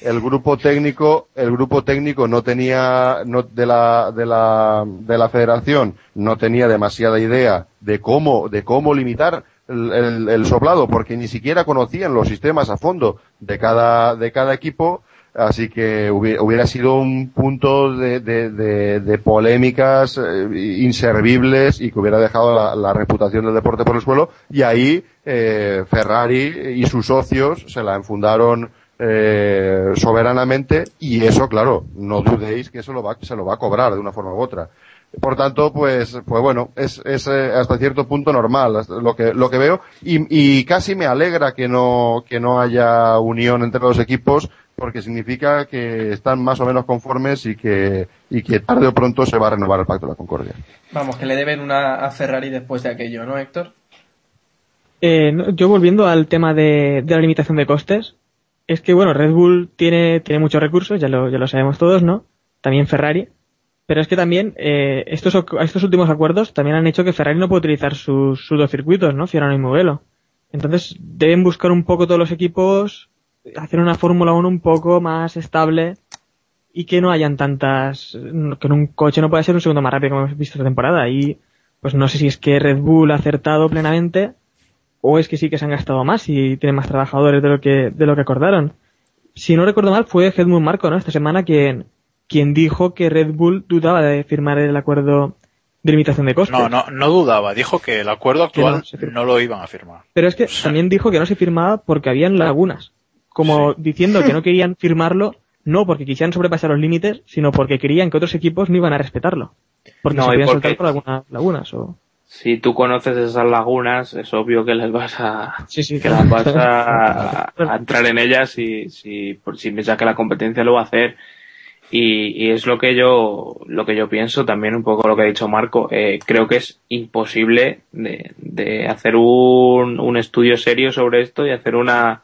el grupo técnico, el grupo técnico no tenía, no, de la, de la, de la federación, no tenía demasiada idea de cómo, de cómo limitar el, el- el soplado, porque ni siquiera conocían los sistemas a fondo de cada, de cada equipo, Así que hubi- hubiera sido un punto de, polémicas eh, inservibles y que hubiera dejado la, reputación del deporte por el suelo. Y ahí eh, Ferrari y sus socios se la enfundaron eh, soberanamente y eso, claro, no dudéis que eso lo va, se lo va a cobrar de una forma u otra. Por tanto, pues, pues bueno, es, es eh, hasta cierto punto normal hasta lo que, lo que veo y, y casi me alegra que no, que no haya unión entre los equipos porque significa que están más o menos conformes y que, y que tarde o pronto se va a renovar el Pacto de la Concordia. Vamos, que le deben una a Ferrari después de aquello, ¿no, Héctor? Eh, no, yo volviendo al tema de, de la limitación de costes, es que bueno, Red Bull tiene, tiene muchos recursos, ya lo, ya lo sabemos todos, ¿no? También Ferrari. Pero es que también eh, estos, estos últimos acuerdos también han hecho que Ferrari no pueda utilizar sus, sus dos circuitos, ¿no? Fiorano y Mugello. Entonces deben buscar un poco todos los equipos, hacer una Fórmula 1 un poco más estable y que no hayan tantas, que en un coche no pueda ser un segundo más rápido como hemos visto esta temporada. Y pues no sé si es que Red Bull ha acertado plenamente o es que sí que se han gastado más y tienen más trabajadores de lo que, de lo que acordaron. Si no recuerdo mal, fue Helmut Marko, ¿no? Esta semana quien, quien dijo que Red Bull dudaba de firmar el acuerdo de limitación de costes. No, no, no dudaba, dijo que el acuerdo no actual no lo iban a firmar. Pero es que también dijo que no se firmaba porque habían lagunas. Como diciendo que no querían firmarlo, no porque quisieran sobrepasar los límites, sino porque querían que otros equipos no iban a respetarlo. Porque No, se y podían porque- soltar por algunas lagunas o... Si tú conoces esas lagunas, es obvio que les vas a, Sí, sí, que claro. las vas a, a entrar en ellas si, si, por si piensas que la competencia lo va a hacer. Y, y es lo que yo, lo que yo pienso, también un poco lo que ha dicho Marco. Eh, creo que es imposible de, de hacer un, un estudio serio sobre esto y hacer una,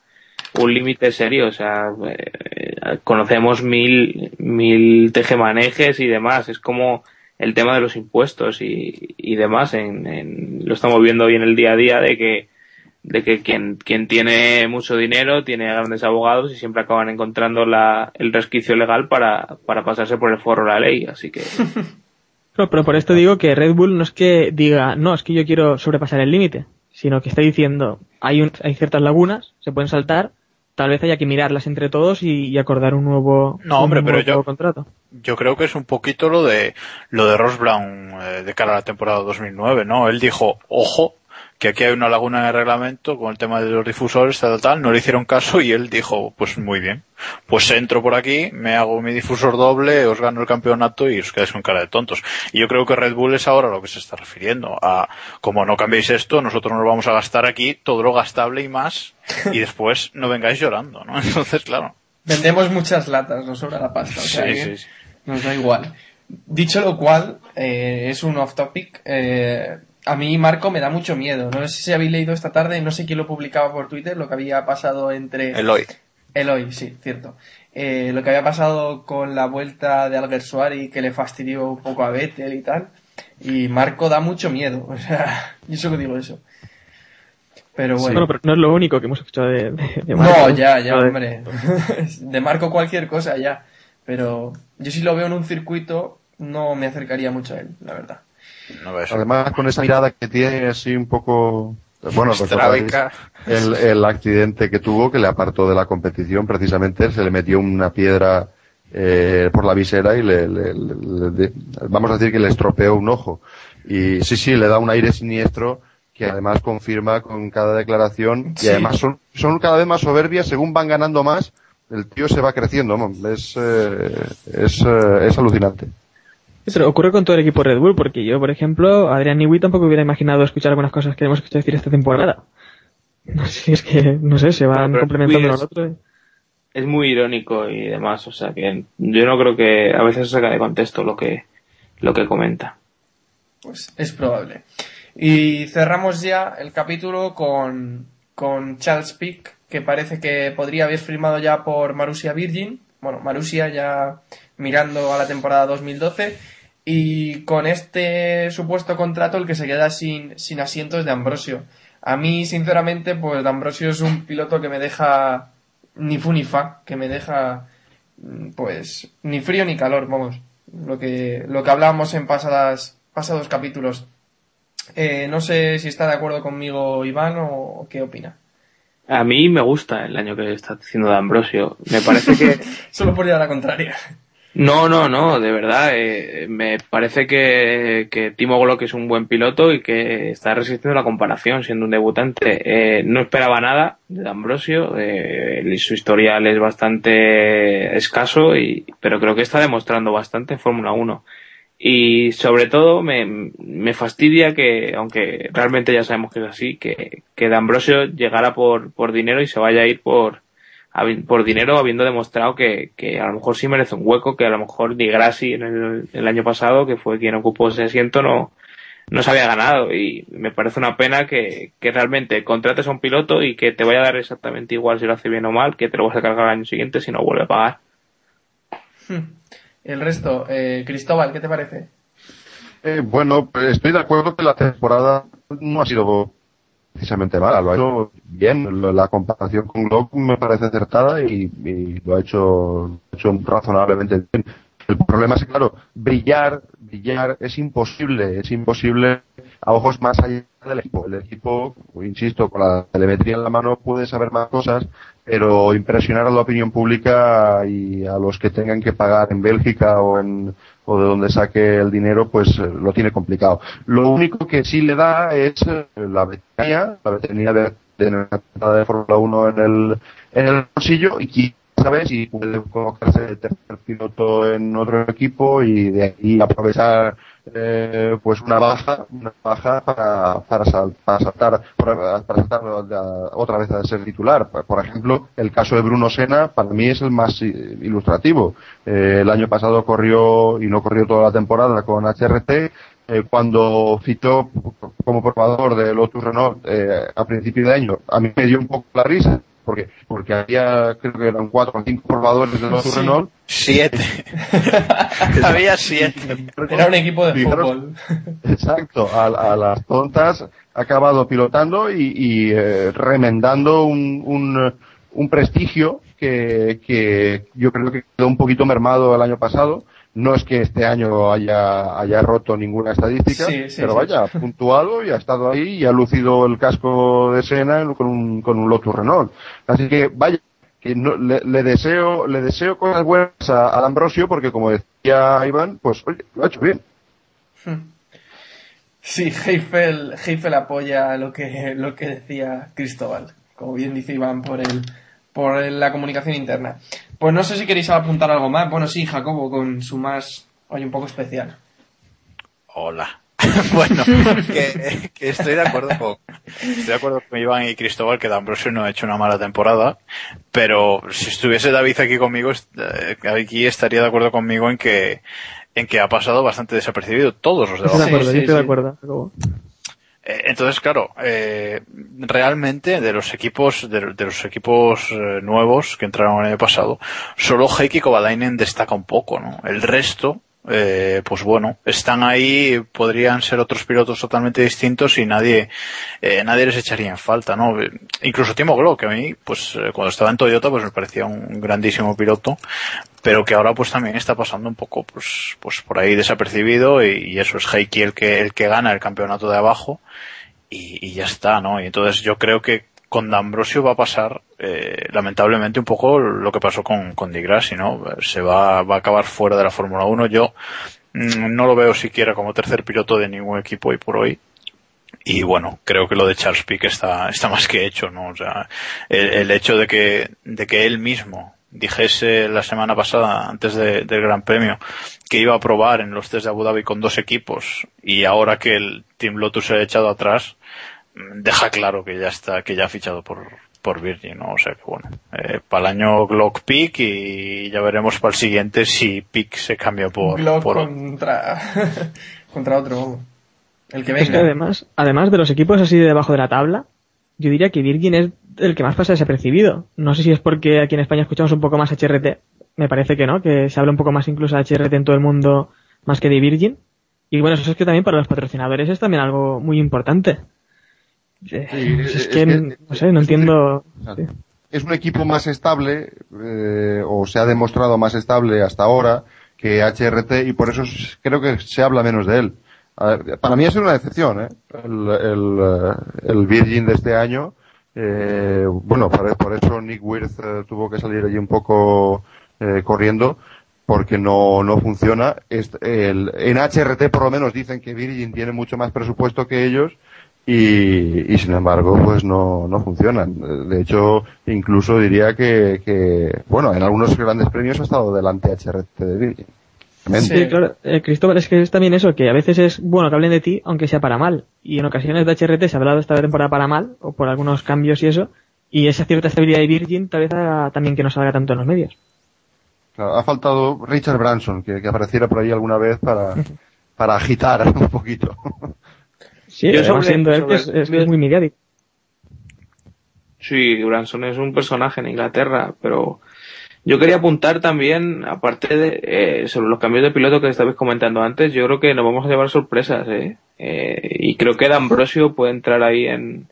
un límite serio. O sea, eh, conocemos mil, mil tejemanejes y demás. Es como el tema de los impuestos y, y demás. En, lo estamos viendo hoy en el día a día de que de que quien, quien tiene mucho dinero tiene grandes abogados y siempre acaban encontrando la, el resquicio legal para, para pasarse por el forro de la ley. Así que pero por esto digo que Red Bull no es que diga, no, es que yo quiero sobrepasar el límite, sino que está diciendo, hay, un- hay ciertas lagunas, se pueden saltar, tal vez haya que mirarlas entre todos y, y acordar un nuevo, No, un hombre, pero yo- contrato. Yo creo que es un poquito lo de lo de Ross Brown eh, de cara a la temporada 2009, ¿no? Él dijo, ojo, que aquí hay una laguna en el reglamento con el tema de los difusores, tal, tal, no le hicieron caso y él dijo, pues muy bien, pues entro por aquí, me hago mi difusor doble, os gano el campeonato y os quedáis con cara de tontos. Y yo creo que Red Bull es ahora lo que se está refiriendo, a como no cambiéis esto, nosotros nos vamos a gastar aquí todo lo gastable y más, y después no vengáis llorando, ¿no? Entonces, claro. Vendemos muchas latas, nos sobra la pasta. O sea sí, sí. Nos da igual. Dicho lo cual, eh, es un off topic. eh, a mí Marco me da mucho miedo. No sé si habéis leído esta tarde, no sé quién lo publicaba por Twitter, lo que había pasado entre... Eloy. Eloy, sí, cierto. Eh, lo que había pasado con la vuelta de Alguersuari que le fastidió un poco a Vettel y tal. Y Marco da mucho miedo. O sea, yo solo digo eso. Pero bueno. Bueno, pero no es lo único que hemos escuchado de, de, de No, Marco. ya, ya, hombre. De Marco cualquier cosa, ya. Pero yo si lo veo en un circuito, no me acercaría mucho a él, la verdad. No. Además, con esa mirada que tiene así un poco... Bueno, recordáis el, el accidente que tuvo, que le apartó de la competición, precisamente se le metió una piedra eh, por la visera y le, le- le- le- vamos a decir que le estropeó un ojo. Y sí, sí, le da un aire siniestro que además confirma con cada declaración y Sí. además son, son cada vez más soberbias según van ganando más. El tío se va creciendo, es, eh, es, eh, es alucinante. Pero ocurre con todo el equipo Red Bull, porque yo, por ejemplo, Adrián Newey tampoco hubiera imaginado escuchar algunas cosas que hemos escuchado decir esta temporada. No sé, es que, no sé, se van pero complementando uno otro. es muy irónico y demás, o sea que yo no creo que a veces se saca de contexto lo que, lo que comenta. Pues es probable. Y cerramos ya el capítulo con, con Charles Pick, que parece que podría haber firmado ya por Marussia Virgin. Bueno, Marussia ya mirando a la temporada 2012. Y con este supuesto contrato el que se queda sin, sin asientos de Ambrosio. A mí, sinceramente, pues de Ambrosio es un piloto que me deja ni fu ni fa, que me deja mm, pues ni frío ni calor, vamos. Lo que, lo que hablábamos en pasadas, pasados capítulos. Eh, no sé si está de acuerdo conmigo Iván o, o qué opina. A mí me gusta el año que está haciendo de Ambrosio. Me parece que Solo por ir a la contraria. No, no, no, de verdad. eh, me parece que, que Timo Glock es un buen piloto y que está resistiendo la comparación siendo un debutante. Eh, no esperaba nada de Ambrosio, eh, su historial es bastante escaso, y, pero creo que está demostrando bastante en Fórmula 1. Y sobre todo me, me fastidia que, aunque realmente ya sabemos que es así, que, que de Ambrosio llegara por, por dinero y se vaya a ir por, por dinero habiendo demostrado que, que a lo mejor sí merece un hueco, que a lo mejor Di Grassi en el, el año pasado, que fue quien ocupó ese asiento, no, no se había ganado. Y me parece una pena que, que realmente contrates a un piloto y que te vaya a dar exactamente igual si lo hace bien o mal, que te lo vas a cargar al año siguiente si no vuelve a pagar. El resto, eh, Cristóbal, ¿qué te parece? Eh, bueno, estoy de acuerdo que la temporada no ha sido precisamente mala, lo ha hecho bien, la comparación con Glock me parece acertada y, y lo ha hecho, hecho razonablemente bien. El problema es que, claro, brillar, brillar es imposible, es imposible a ojos más allá del equipo. El equipo, insisto, con la telemetría en la mano puede saber más cosas, pero impresionar a la opinión pública y a los que tengan que pagar en Bélgica o en o de donde saque el dinero, pues eh, lo tiene complicado. Lo único que sí le da es eh, la veteranía, la veteranía de temporada de Fórmula 1 en el, en el bolsillo y quién sabe si puede colocarse de tercer piloto en otro equipo y de ahí aprovechar eh, pues una baja, una baja para, para, sal- para saltar, para, saltar otra vez a ser titular. Por ejemplo, el caso de Bruno Sena para mí es el más ilustrativo. Eh, el año pasado corrió y no corrió toda la temporada con HRT. eh, cuando fichó como probador de Lotus Renault eh, a principio de año, a mí me dio un poco la risa porque, porque había, creo que eran cuatro o cinco probadores de Lotus Sí. Renault. Siete. Había siete. Era un equipo de Fijaros- fútbol. Exacto, a, a las tontas ha acabado pilotando y, y, eh, remendando un, un, un prestigio que, que yo creo que quedó un poquito mermado el año pasado. No es que este año haya, haya roto ninguna estadística, Sí, sí, pero vaya, ha puntuado y ha estado ahí y ha lucido el casco de Sena con un, con un Lotus Renault. Así que vaya, que no- le, le deseo, le deseo cosas buenas a, a Ambrosio porque como decía Iván, pues oye, lo ha hecho bien. Sí, Heifel, Heifel apoya lo que, lo que decía Cristóbal, como bien dice Iván por el, por la comunicación interna. Pues no sé si queréis apuntar algo más. Bueno, sí, Jacobo, con su más, hoy un poco especial. Hola. bueno, que, que estoy de acuerdo con, estoy de acuerdo con Iván y Cristóbal que D'Ambrosio no ha hecho una mala temporada, pero si estuviese David aquí conmigo, eh, aquí estaría de acuerdo conmigo en que, en que ha pasado bastante desapercibido todos los de Estoy de abajo. acuerdo, sí, yo estoy de acuerdo. Eh, Entonces, claro, eh, realmente de los equipos de, de los equipos eh, nuevos que entraron el año pasado, solo Heikki Kovalainen destaca un poco, ¿no? El resto, eh, pues bueno, están ahí, podrían ser otros pilotos totalmente distintos y nadie, eh, nadie les echaría en falta, ¿no? Incluso Timo Glock, que a mí, pues eh, cuando estaba en Toyota, pues me parecía un grandísimo piloto, pero que ahora pues también está pasando un poco, pues, pues por ahí desapercibido y, y eso es Heikki el que, el que gana el campeonato de abajo y, y ya está, ¿no? Y entonces yo creo que con D'Ambrosio va a pasar, eh, lamentablemente, un poco lo que pasó con, con Di Grassi, ¿no? Se va, va a acabar fuera de la Fórmula 1. Yo mm, no lo veo siquiera como tercer piloto de ningún equipo hoy por hoy. Y bueno, creo que lo de Charles Pick está, está más que hecho, ¿no? O sea, el, el hecho de que, de que él mismo dijese la semana pasada, antes de- del Gran Premio, que iba a probar en los test de Abu Dhabi con dos equipos y ahora que el Team Lotus se ha echado atrás, deja claro que ya está, que ya ha fichado por, por Virgin, ¿no? O sea que bueno, eh, para el año Glock Pick y ya veremos para el siguiente si Pick se cambia por, Glock por contra, contra otro. El que Es que venga. además, además de los equipos así de debajo de la tabla, yo diría que Virgin es el que más pasa desapercibido. No sé si es porque aquí en España escuchamos un poco más HRT. Me parece que no, que se habla un poco más incluso de HRT en todo el mundo más que de Virgin. Y bueno, eso es que también para los patrocinadores es también algo muy importante. Eh, es, que, no sé, entiendo. sí. es un equipo más estable, eh, o se ha demostrado más estable hasta ahora que HRT y por eso creo que se habla menos de él. Ver, para mí ha sido una decepción, ¿eh? El, el, eh, el Virgin de este año, eh, bueno, por, por eso Nick Wirth eh, tuvo que salir allí un poco eh, corriendo, porque no, no funciona. Est- el- en HRT por lo menos dicen que Virgin tiene mucho más presupuesto que ellos, y, y sin embargo pues no, no funcionan. De hecho, incluso diría que, que, bueno, en algunos grandes premios ha estado delante HRT de Virgin. Sí. Claro, eh, Cristóbal, es que es también eso, que a veces es bueno que hablen de ti, aunque sea para mal. Y en ocasiones de HRT se ha hablado esta temporada para mal, o por algunos cambios y eso, y esa cierta estabilidad de Virgin tal vez también que no salga tanto en los medios. Claro, ha faltado Richard Branson, que, que apareciera por ahí alguna vez para, para agitar un poquito. Sí, Yo sobre- siendo él que es, sobre- es que es muy mediático. Sí, Branson es un personaje en Inglaterra, pero yo quería apuntar también, aparte de eh, sobre los cambios de piloto que estabais comentando antes, yo creo que nos vamos a llevar sorpresas, ¿eh? Eh, y creo que D'Ambrosio puede entrar ahí en,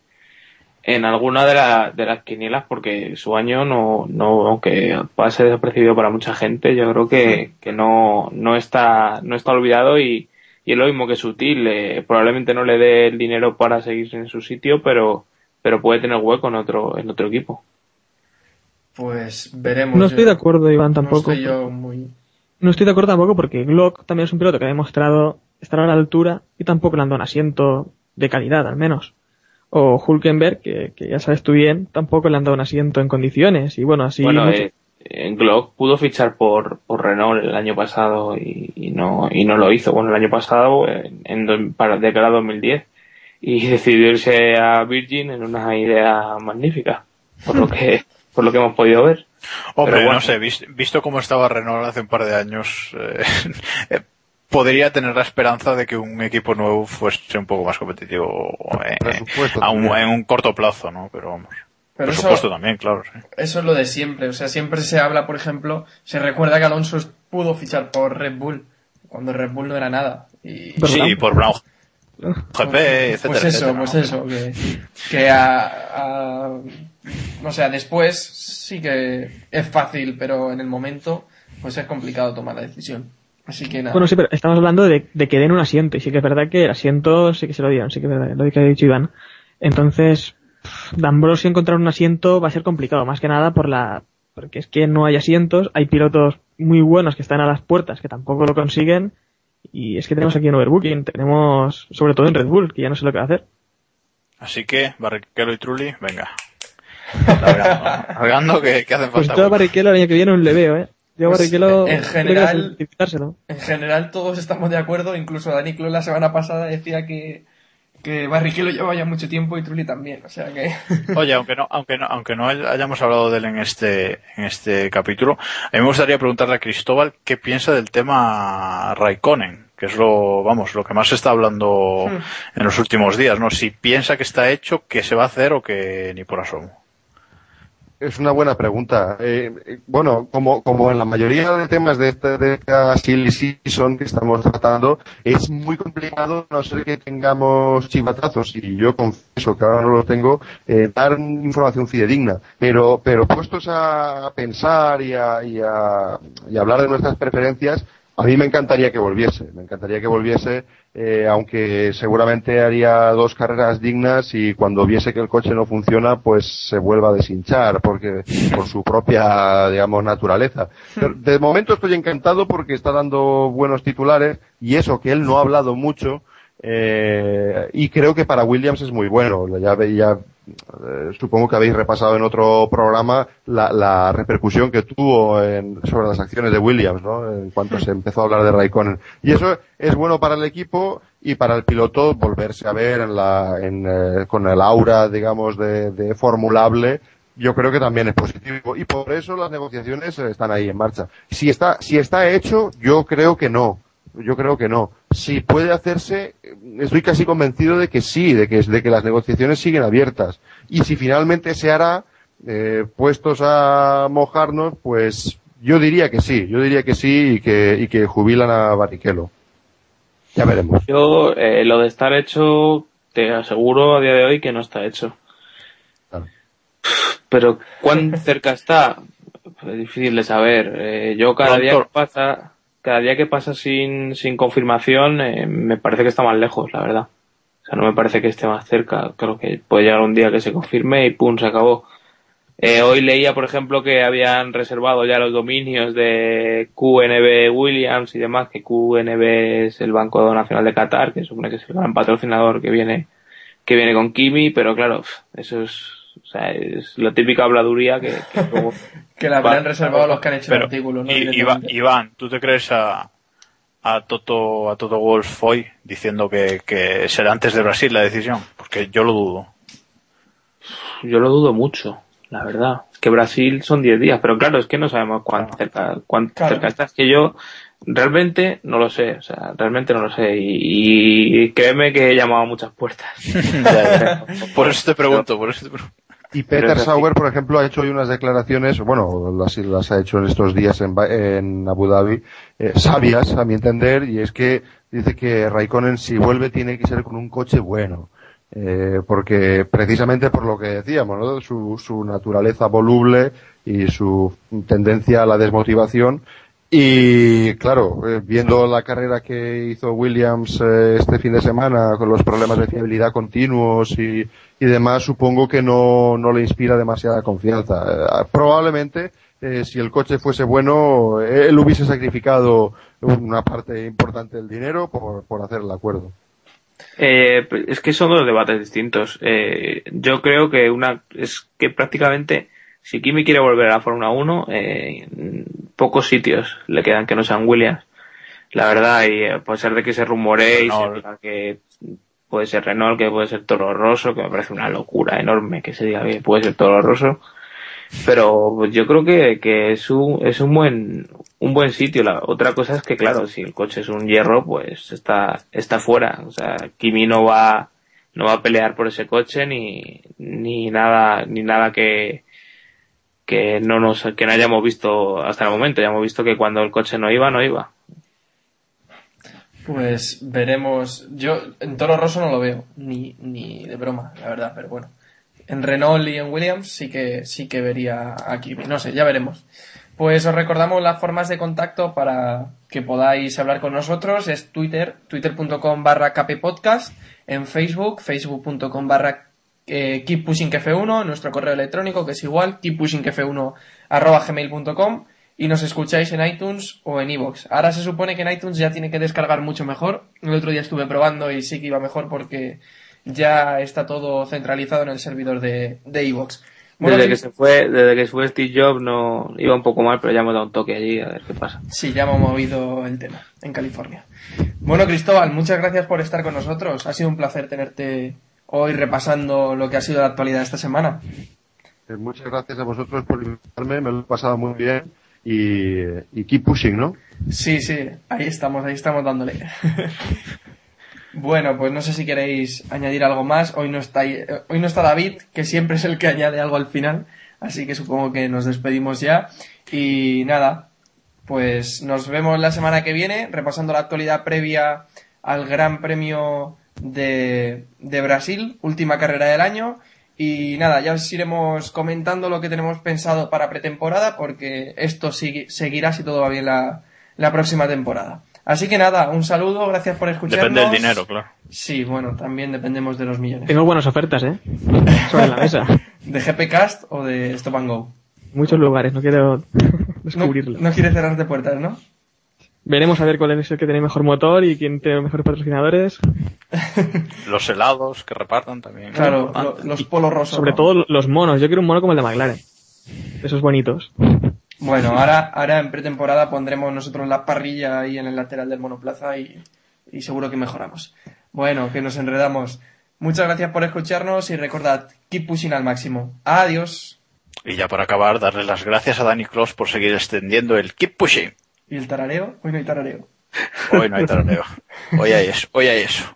en alguna de, la- de las quinielas porque su año no, no, aunque pase desapercibido para mucha gente, yo creo que, que no, no está, no está olvidado y, y es lo mismo que Sutil, eh, probablemente no le dé el dinero para seguir en su sitio, pero, pero puede tener hueco en otro, en otro equipo. Pues veremos. No estoy yo- de acuerdo, Iván, tampoco. No estoy yo muy... No estoy de acuerdo tampoco porque Glock también es un piloto que ha demostrado estar a la altura y tampoco le han dado un asiento de calidad, al menos. O Hulkenberg, que, que ya sabes tú bien, tampoco le han dado un asiento en condiciones. Y bueno, así. bueno, mucho- eh, Glock pudo fichar por, por Renault el año pasado y, y no, y no lo hizo. Bueno, el año pasado, en, para, de cara a 2010. Y decidió irse a Virgin en una idea magnífica. Por lo que, por lo que hemos podido ver. Hombre, Pero bueno. no sé, vis- visto cómo estaba Renault hace un par de años, eh, eh, podría tener la esperanza de que un equipo nuevo fuese un poco más competitivo eh, a un- en un corto plazo, ¿no? Pero vamos. Pero Por eso, supuesto también, claro. sí. eso es lo de siempre. O sea, siempre se habla, por ejemplo, se recuerda que Alonso pudo fichar por Red Bull cuando Red Bull no era nada. Y, Sí, por Brown GP, etcétera, pues eso, etcétera, pues ¿no? eso, que, que a, a- o sea, después sí que es fácil, pero en el momento pues es complicado tomar la decisión. Así que nada. Bueno, sí, pero estamos hablando de, de que den un asiento. Y sí que es verdad que el asiento sí que se lo dieron, sí que es verdad, lo que ha dicho Iván. Entonces, D'Ambrosio encontrar un asiento va a ser complicado, más que nada por la, porque es que no hay asientos, hay pilotos muy buenos que están a las puertas que tampoco lo consiguen. Y es que tenemos aquí un overbooking, tenemos, sobre todo en Red Bull, que ya no sé lo que va a hacer. Así que, Barrichello y Trulli, venga. Largando que, que hacen Pues falta. yo a Barrichello el año que viene un le veo, eh. Yo a Pues, Barrichello en general-. En general todos estamos de acuerdo, incluso Dani Clos la semana pasada decía que, que Barrichello lleva ya mucho tiempo y Trulli también, o sea que... Oye, aunque no, aunque no, aunque no hayamos hablado de él en este, en este capítulo, a mí me gustaría preguntarle a Cristóbal qué piensa del tema Raikkonen, que es lo, vamos, lo que más se está hablando en los últimos días, ¿no? Si piensa que está hecho, que se va a hacer o que ni por asomo. Es una buena pregunta. Eh, eh, bueno, como, como en la mayoría de temas de esta, de esta silly season que estamos tratando, es muy complicado, no ser que tengamos chivatazos, y yo confieso que ahora no lo tengo, eh, dar información fidedigna. Pero, pero puestos a pensar y a, y a, y a hablar de nuestras preferencias, a mí me encantaría que volviese, me encantaría que volviese, eh, aunque seguramente haría dos carreras dignas y cuando viese que el coche no funciona, pues se vuelva a deshinchar, porque por su propia, digamos, naturaleza. Pero de momento estoy encantado porque está dando buenos titulares y eso que él no ha hablado mucho. Eh, y creo que para Williams es muy bueno. Ya, ya eh, supongo que habéis repasado en otro programa la, la repercusión que tuvo en- sobre las acciones de Williams, ¿no? En cuanto se empezó a hablar de Raikkonen. Y eso es bueno para el equipo y para el piloto volverse a ver en la, en, eh, con el aura, digamos, de, de formulable. Yo creo que también es positivo y por eso las negociaciones están ahí en marcha. Si está, si está hecho, yo creo que no. Yo creo que no. Si puede hacerse, eh, estoy casi convencido de que sí, de que, de que las negociaciones siguen abiertas. Y si finalmente se hará, eh, puestos a mojarnos, pues yo diría que sí, yo diría que sí y que, y que jubilan a Barrichello. Ya veremos. Yo, eh, lo de estar hecho, te aseguro a día de hoy que no está hecho. Claro. Pero cuán cerca está, es difícil de saber. Eh, yo cada día que pasa, cada día que pasa sin, sin confirmación, eh, me parece que está más lejos, la verdad. O sea, no me parece que esté más cerca. Creo que puede llegar un día que se confirme y pum, se acabó. Eh, hoy leía, por ejemplo, que habían reservado ya los dominios de QNB Williams y demás, que QNB es el Banco Nacional de Qatar, que supone que es el gran patrocinador que viene, que viene con Kimi, pero claro, eso es, sea, es la típica habladuría que, que la habrán reservado los que han hecho el artículo, ¿no? y-. Iván, ¿tú te crees a, a Toto, a Toto Wolff hoy diciendo que, que será antes de Brasil la decisión? Porque yo lo dudo. yo lo dudo mucho, la verdad. Es que Brasil son 10 días, pero claro, es que no sabemos cuán cerca, cuán Claro. cerca está. Es que yo realmente no lo sé, o sea, realmente no lo sé. Y, y créeme que he llamado a muchas puertas. Por eso te pregunto, por eso te pregunto. Y Peter. Sauer, por ejemplo, ha hecho hoy unas declaraciones, bueno, las, las ha hecho en estos días en, en Abu Dhabi, eh, sabias, a mi entender, y es que dice que Raikkonen, si vuelve, tiene que ser con un coche bueno. Eh, porque precisamente por lo que decíamos, ¿no? su, su naturaleza voluble y su tendencia a la desmotivación. Y claro, eh, viendo la carrera que hizo Williams eh, este fin de semana con los problemas de fiabilidad continuos y, y demás, supongo que no, no le inspira demasiada confianza. Eh, probablemente, eh, si el coche fuese bueno, eh, él hubiese sacrificado una parte importante del dinero por, por hacer el acuerdo. Eh, es que son dos debates distintos. Eh, yo creo que una es que prácticamente si Kimi quiere volver a la Fórmula 1, eh, pocos sitios le quedan que no sean Williams. La verdad, y eh, puede ser de que se rumoree y se Renault. diga que puede ser Renault, que puede ser Toro Rosso, que me parece una locura enorme que se diga que puede ser Toro Rosso. Pero yo creo que, que es un, es un buen, un buen sitio. La otra cosa es que, claro, si el coche es un hierro, pues está, está fuera. O sea, Kimi no va, no va a pelear por ese coche ni, ni nada, ni nada que, que no nos, que no hayamos visto hasta el momento. Ya hemos visto que cuando el coche no iba, no iba. Pues veremos. Yo en Toro Rosso no lo veo, ni, ni de broma, la verdad, pero bueno. En Renault y en Williams sí que, sí que vería aquí. No sé, ya veremos. Pues os recordamos las formas de contacto para que podáis hablar con nosotros. Es Twitter, twitter.com barra en Facebook, facebook.com barra eh, keeppushingf1, nuestro correo electrónico que es igual, keeppushingf1 arroba gmail.com y nos escucháis en iTunes o en iVoox. Ahora se supone que en iTunes ya tiene que descargar mucho mejor. El otro día estuve probando y sí que iba mejor porque ya está todo centralizado en el servidor de de iVoox. Bueno, desde que se fue, desde que se fue Steve Jobs no iba un poco mal, pero ya hemos dado un toque allí a ver qué pasa. Sí, ya hemos movido el tema en California. Bueno, Cristóbal, muchas gracias por estar con nosotros. Ha sido un placer tenerte hoy repasando lo que ha sido la actualidad esta semana. Eh, Muchas gracias a vosotros por invitarme, me lo he pasado muy bien y, y keep pushing, ¿no? Sí, sí, ahí estamos, ahí estamos dándole. bueno, pues no sé si queréis añadir algo más. Hoy no está, eh, hoy no está David, que siempre es el que añade algo al final. Así que supongo que nos despedimos ya. Y nada, pues nos vemos la semana que viene repasando la actualidad previa al Gran Premio de, de Brasil, última carrera del año. Y nada, ya os iremos comentando lo que tenemos pensado para pretemporada, porque esto sigue- seguirá si todo va bien la, la próxima temporada. Así que nada, un saludo, gracias por escucharnos. Depende del dinero, claro. Sí, bueno, también dependemos de los millones. Tengo buenas ofertas, ¿eh? Sobre la mesa. ¿De GPcast o de Stop and Go? Muchos lugares, no quiero No, descubrirlo. no quiere cerrarte puertas, ¿no? Veremos a ver cuál es el que tiene mejor motor y quién tiene mejores patrocinadores. Los helados que repartan también. Claro, lo- los polos rosos. Sobre ¿no? todo los monos. Yo quiero un mono como el de McLaren. Esos bonitos. Bueno, ahora, ahora en pretemporada pondremos nosotros la parrilla ahí en el lateral del monoplaza y, y seguro que mejoramos. Bueno, que nos enredamos. Muchas gracias por escucharnos y recordad, keep pushing al máximo. Adiós. Y ya para acabar, darle las gracias a Danny Cross por seguir extendiendo el Keep Pushing. ¿Y el tarareo? Hoy no hay tarareo. Hoy no hay tarareo. Hoy hay eso. Hoy hay eso.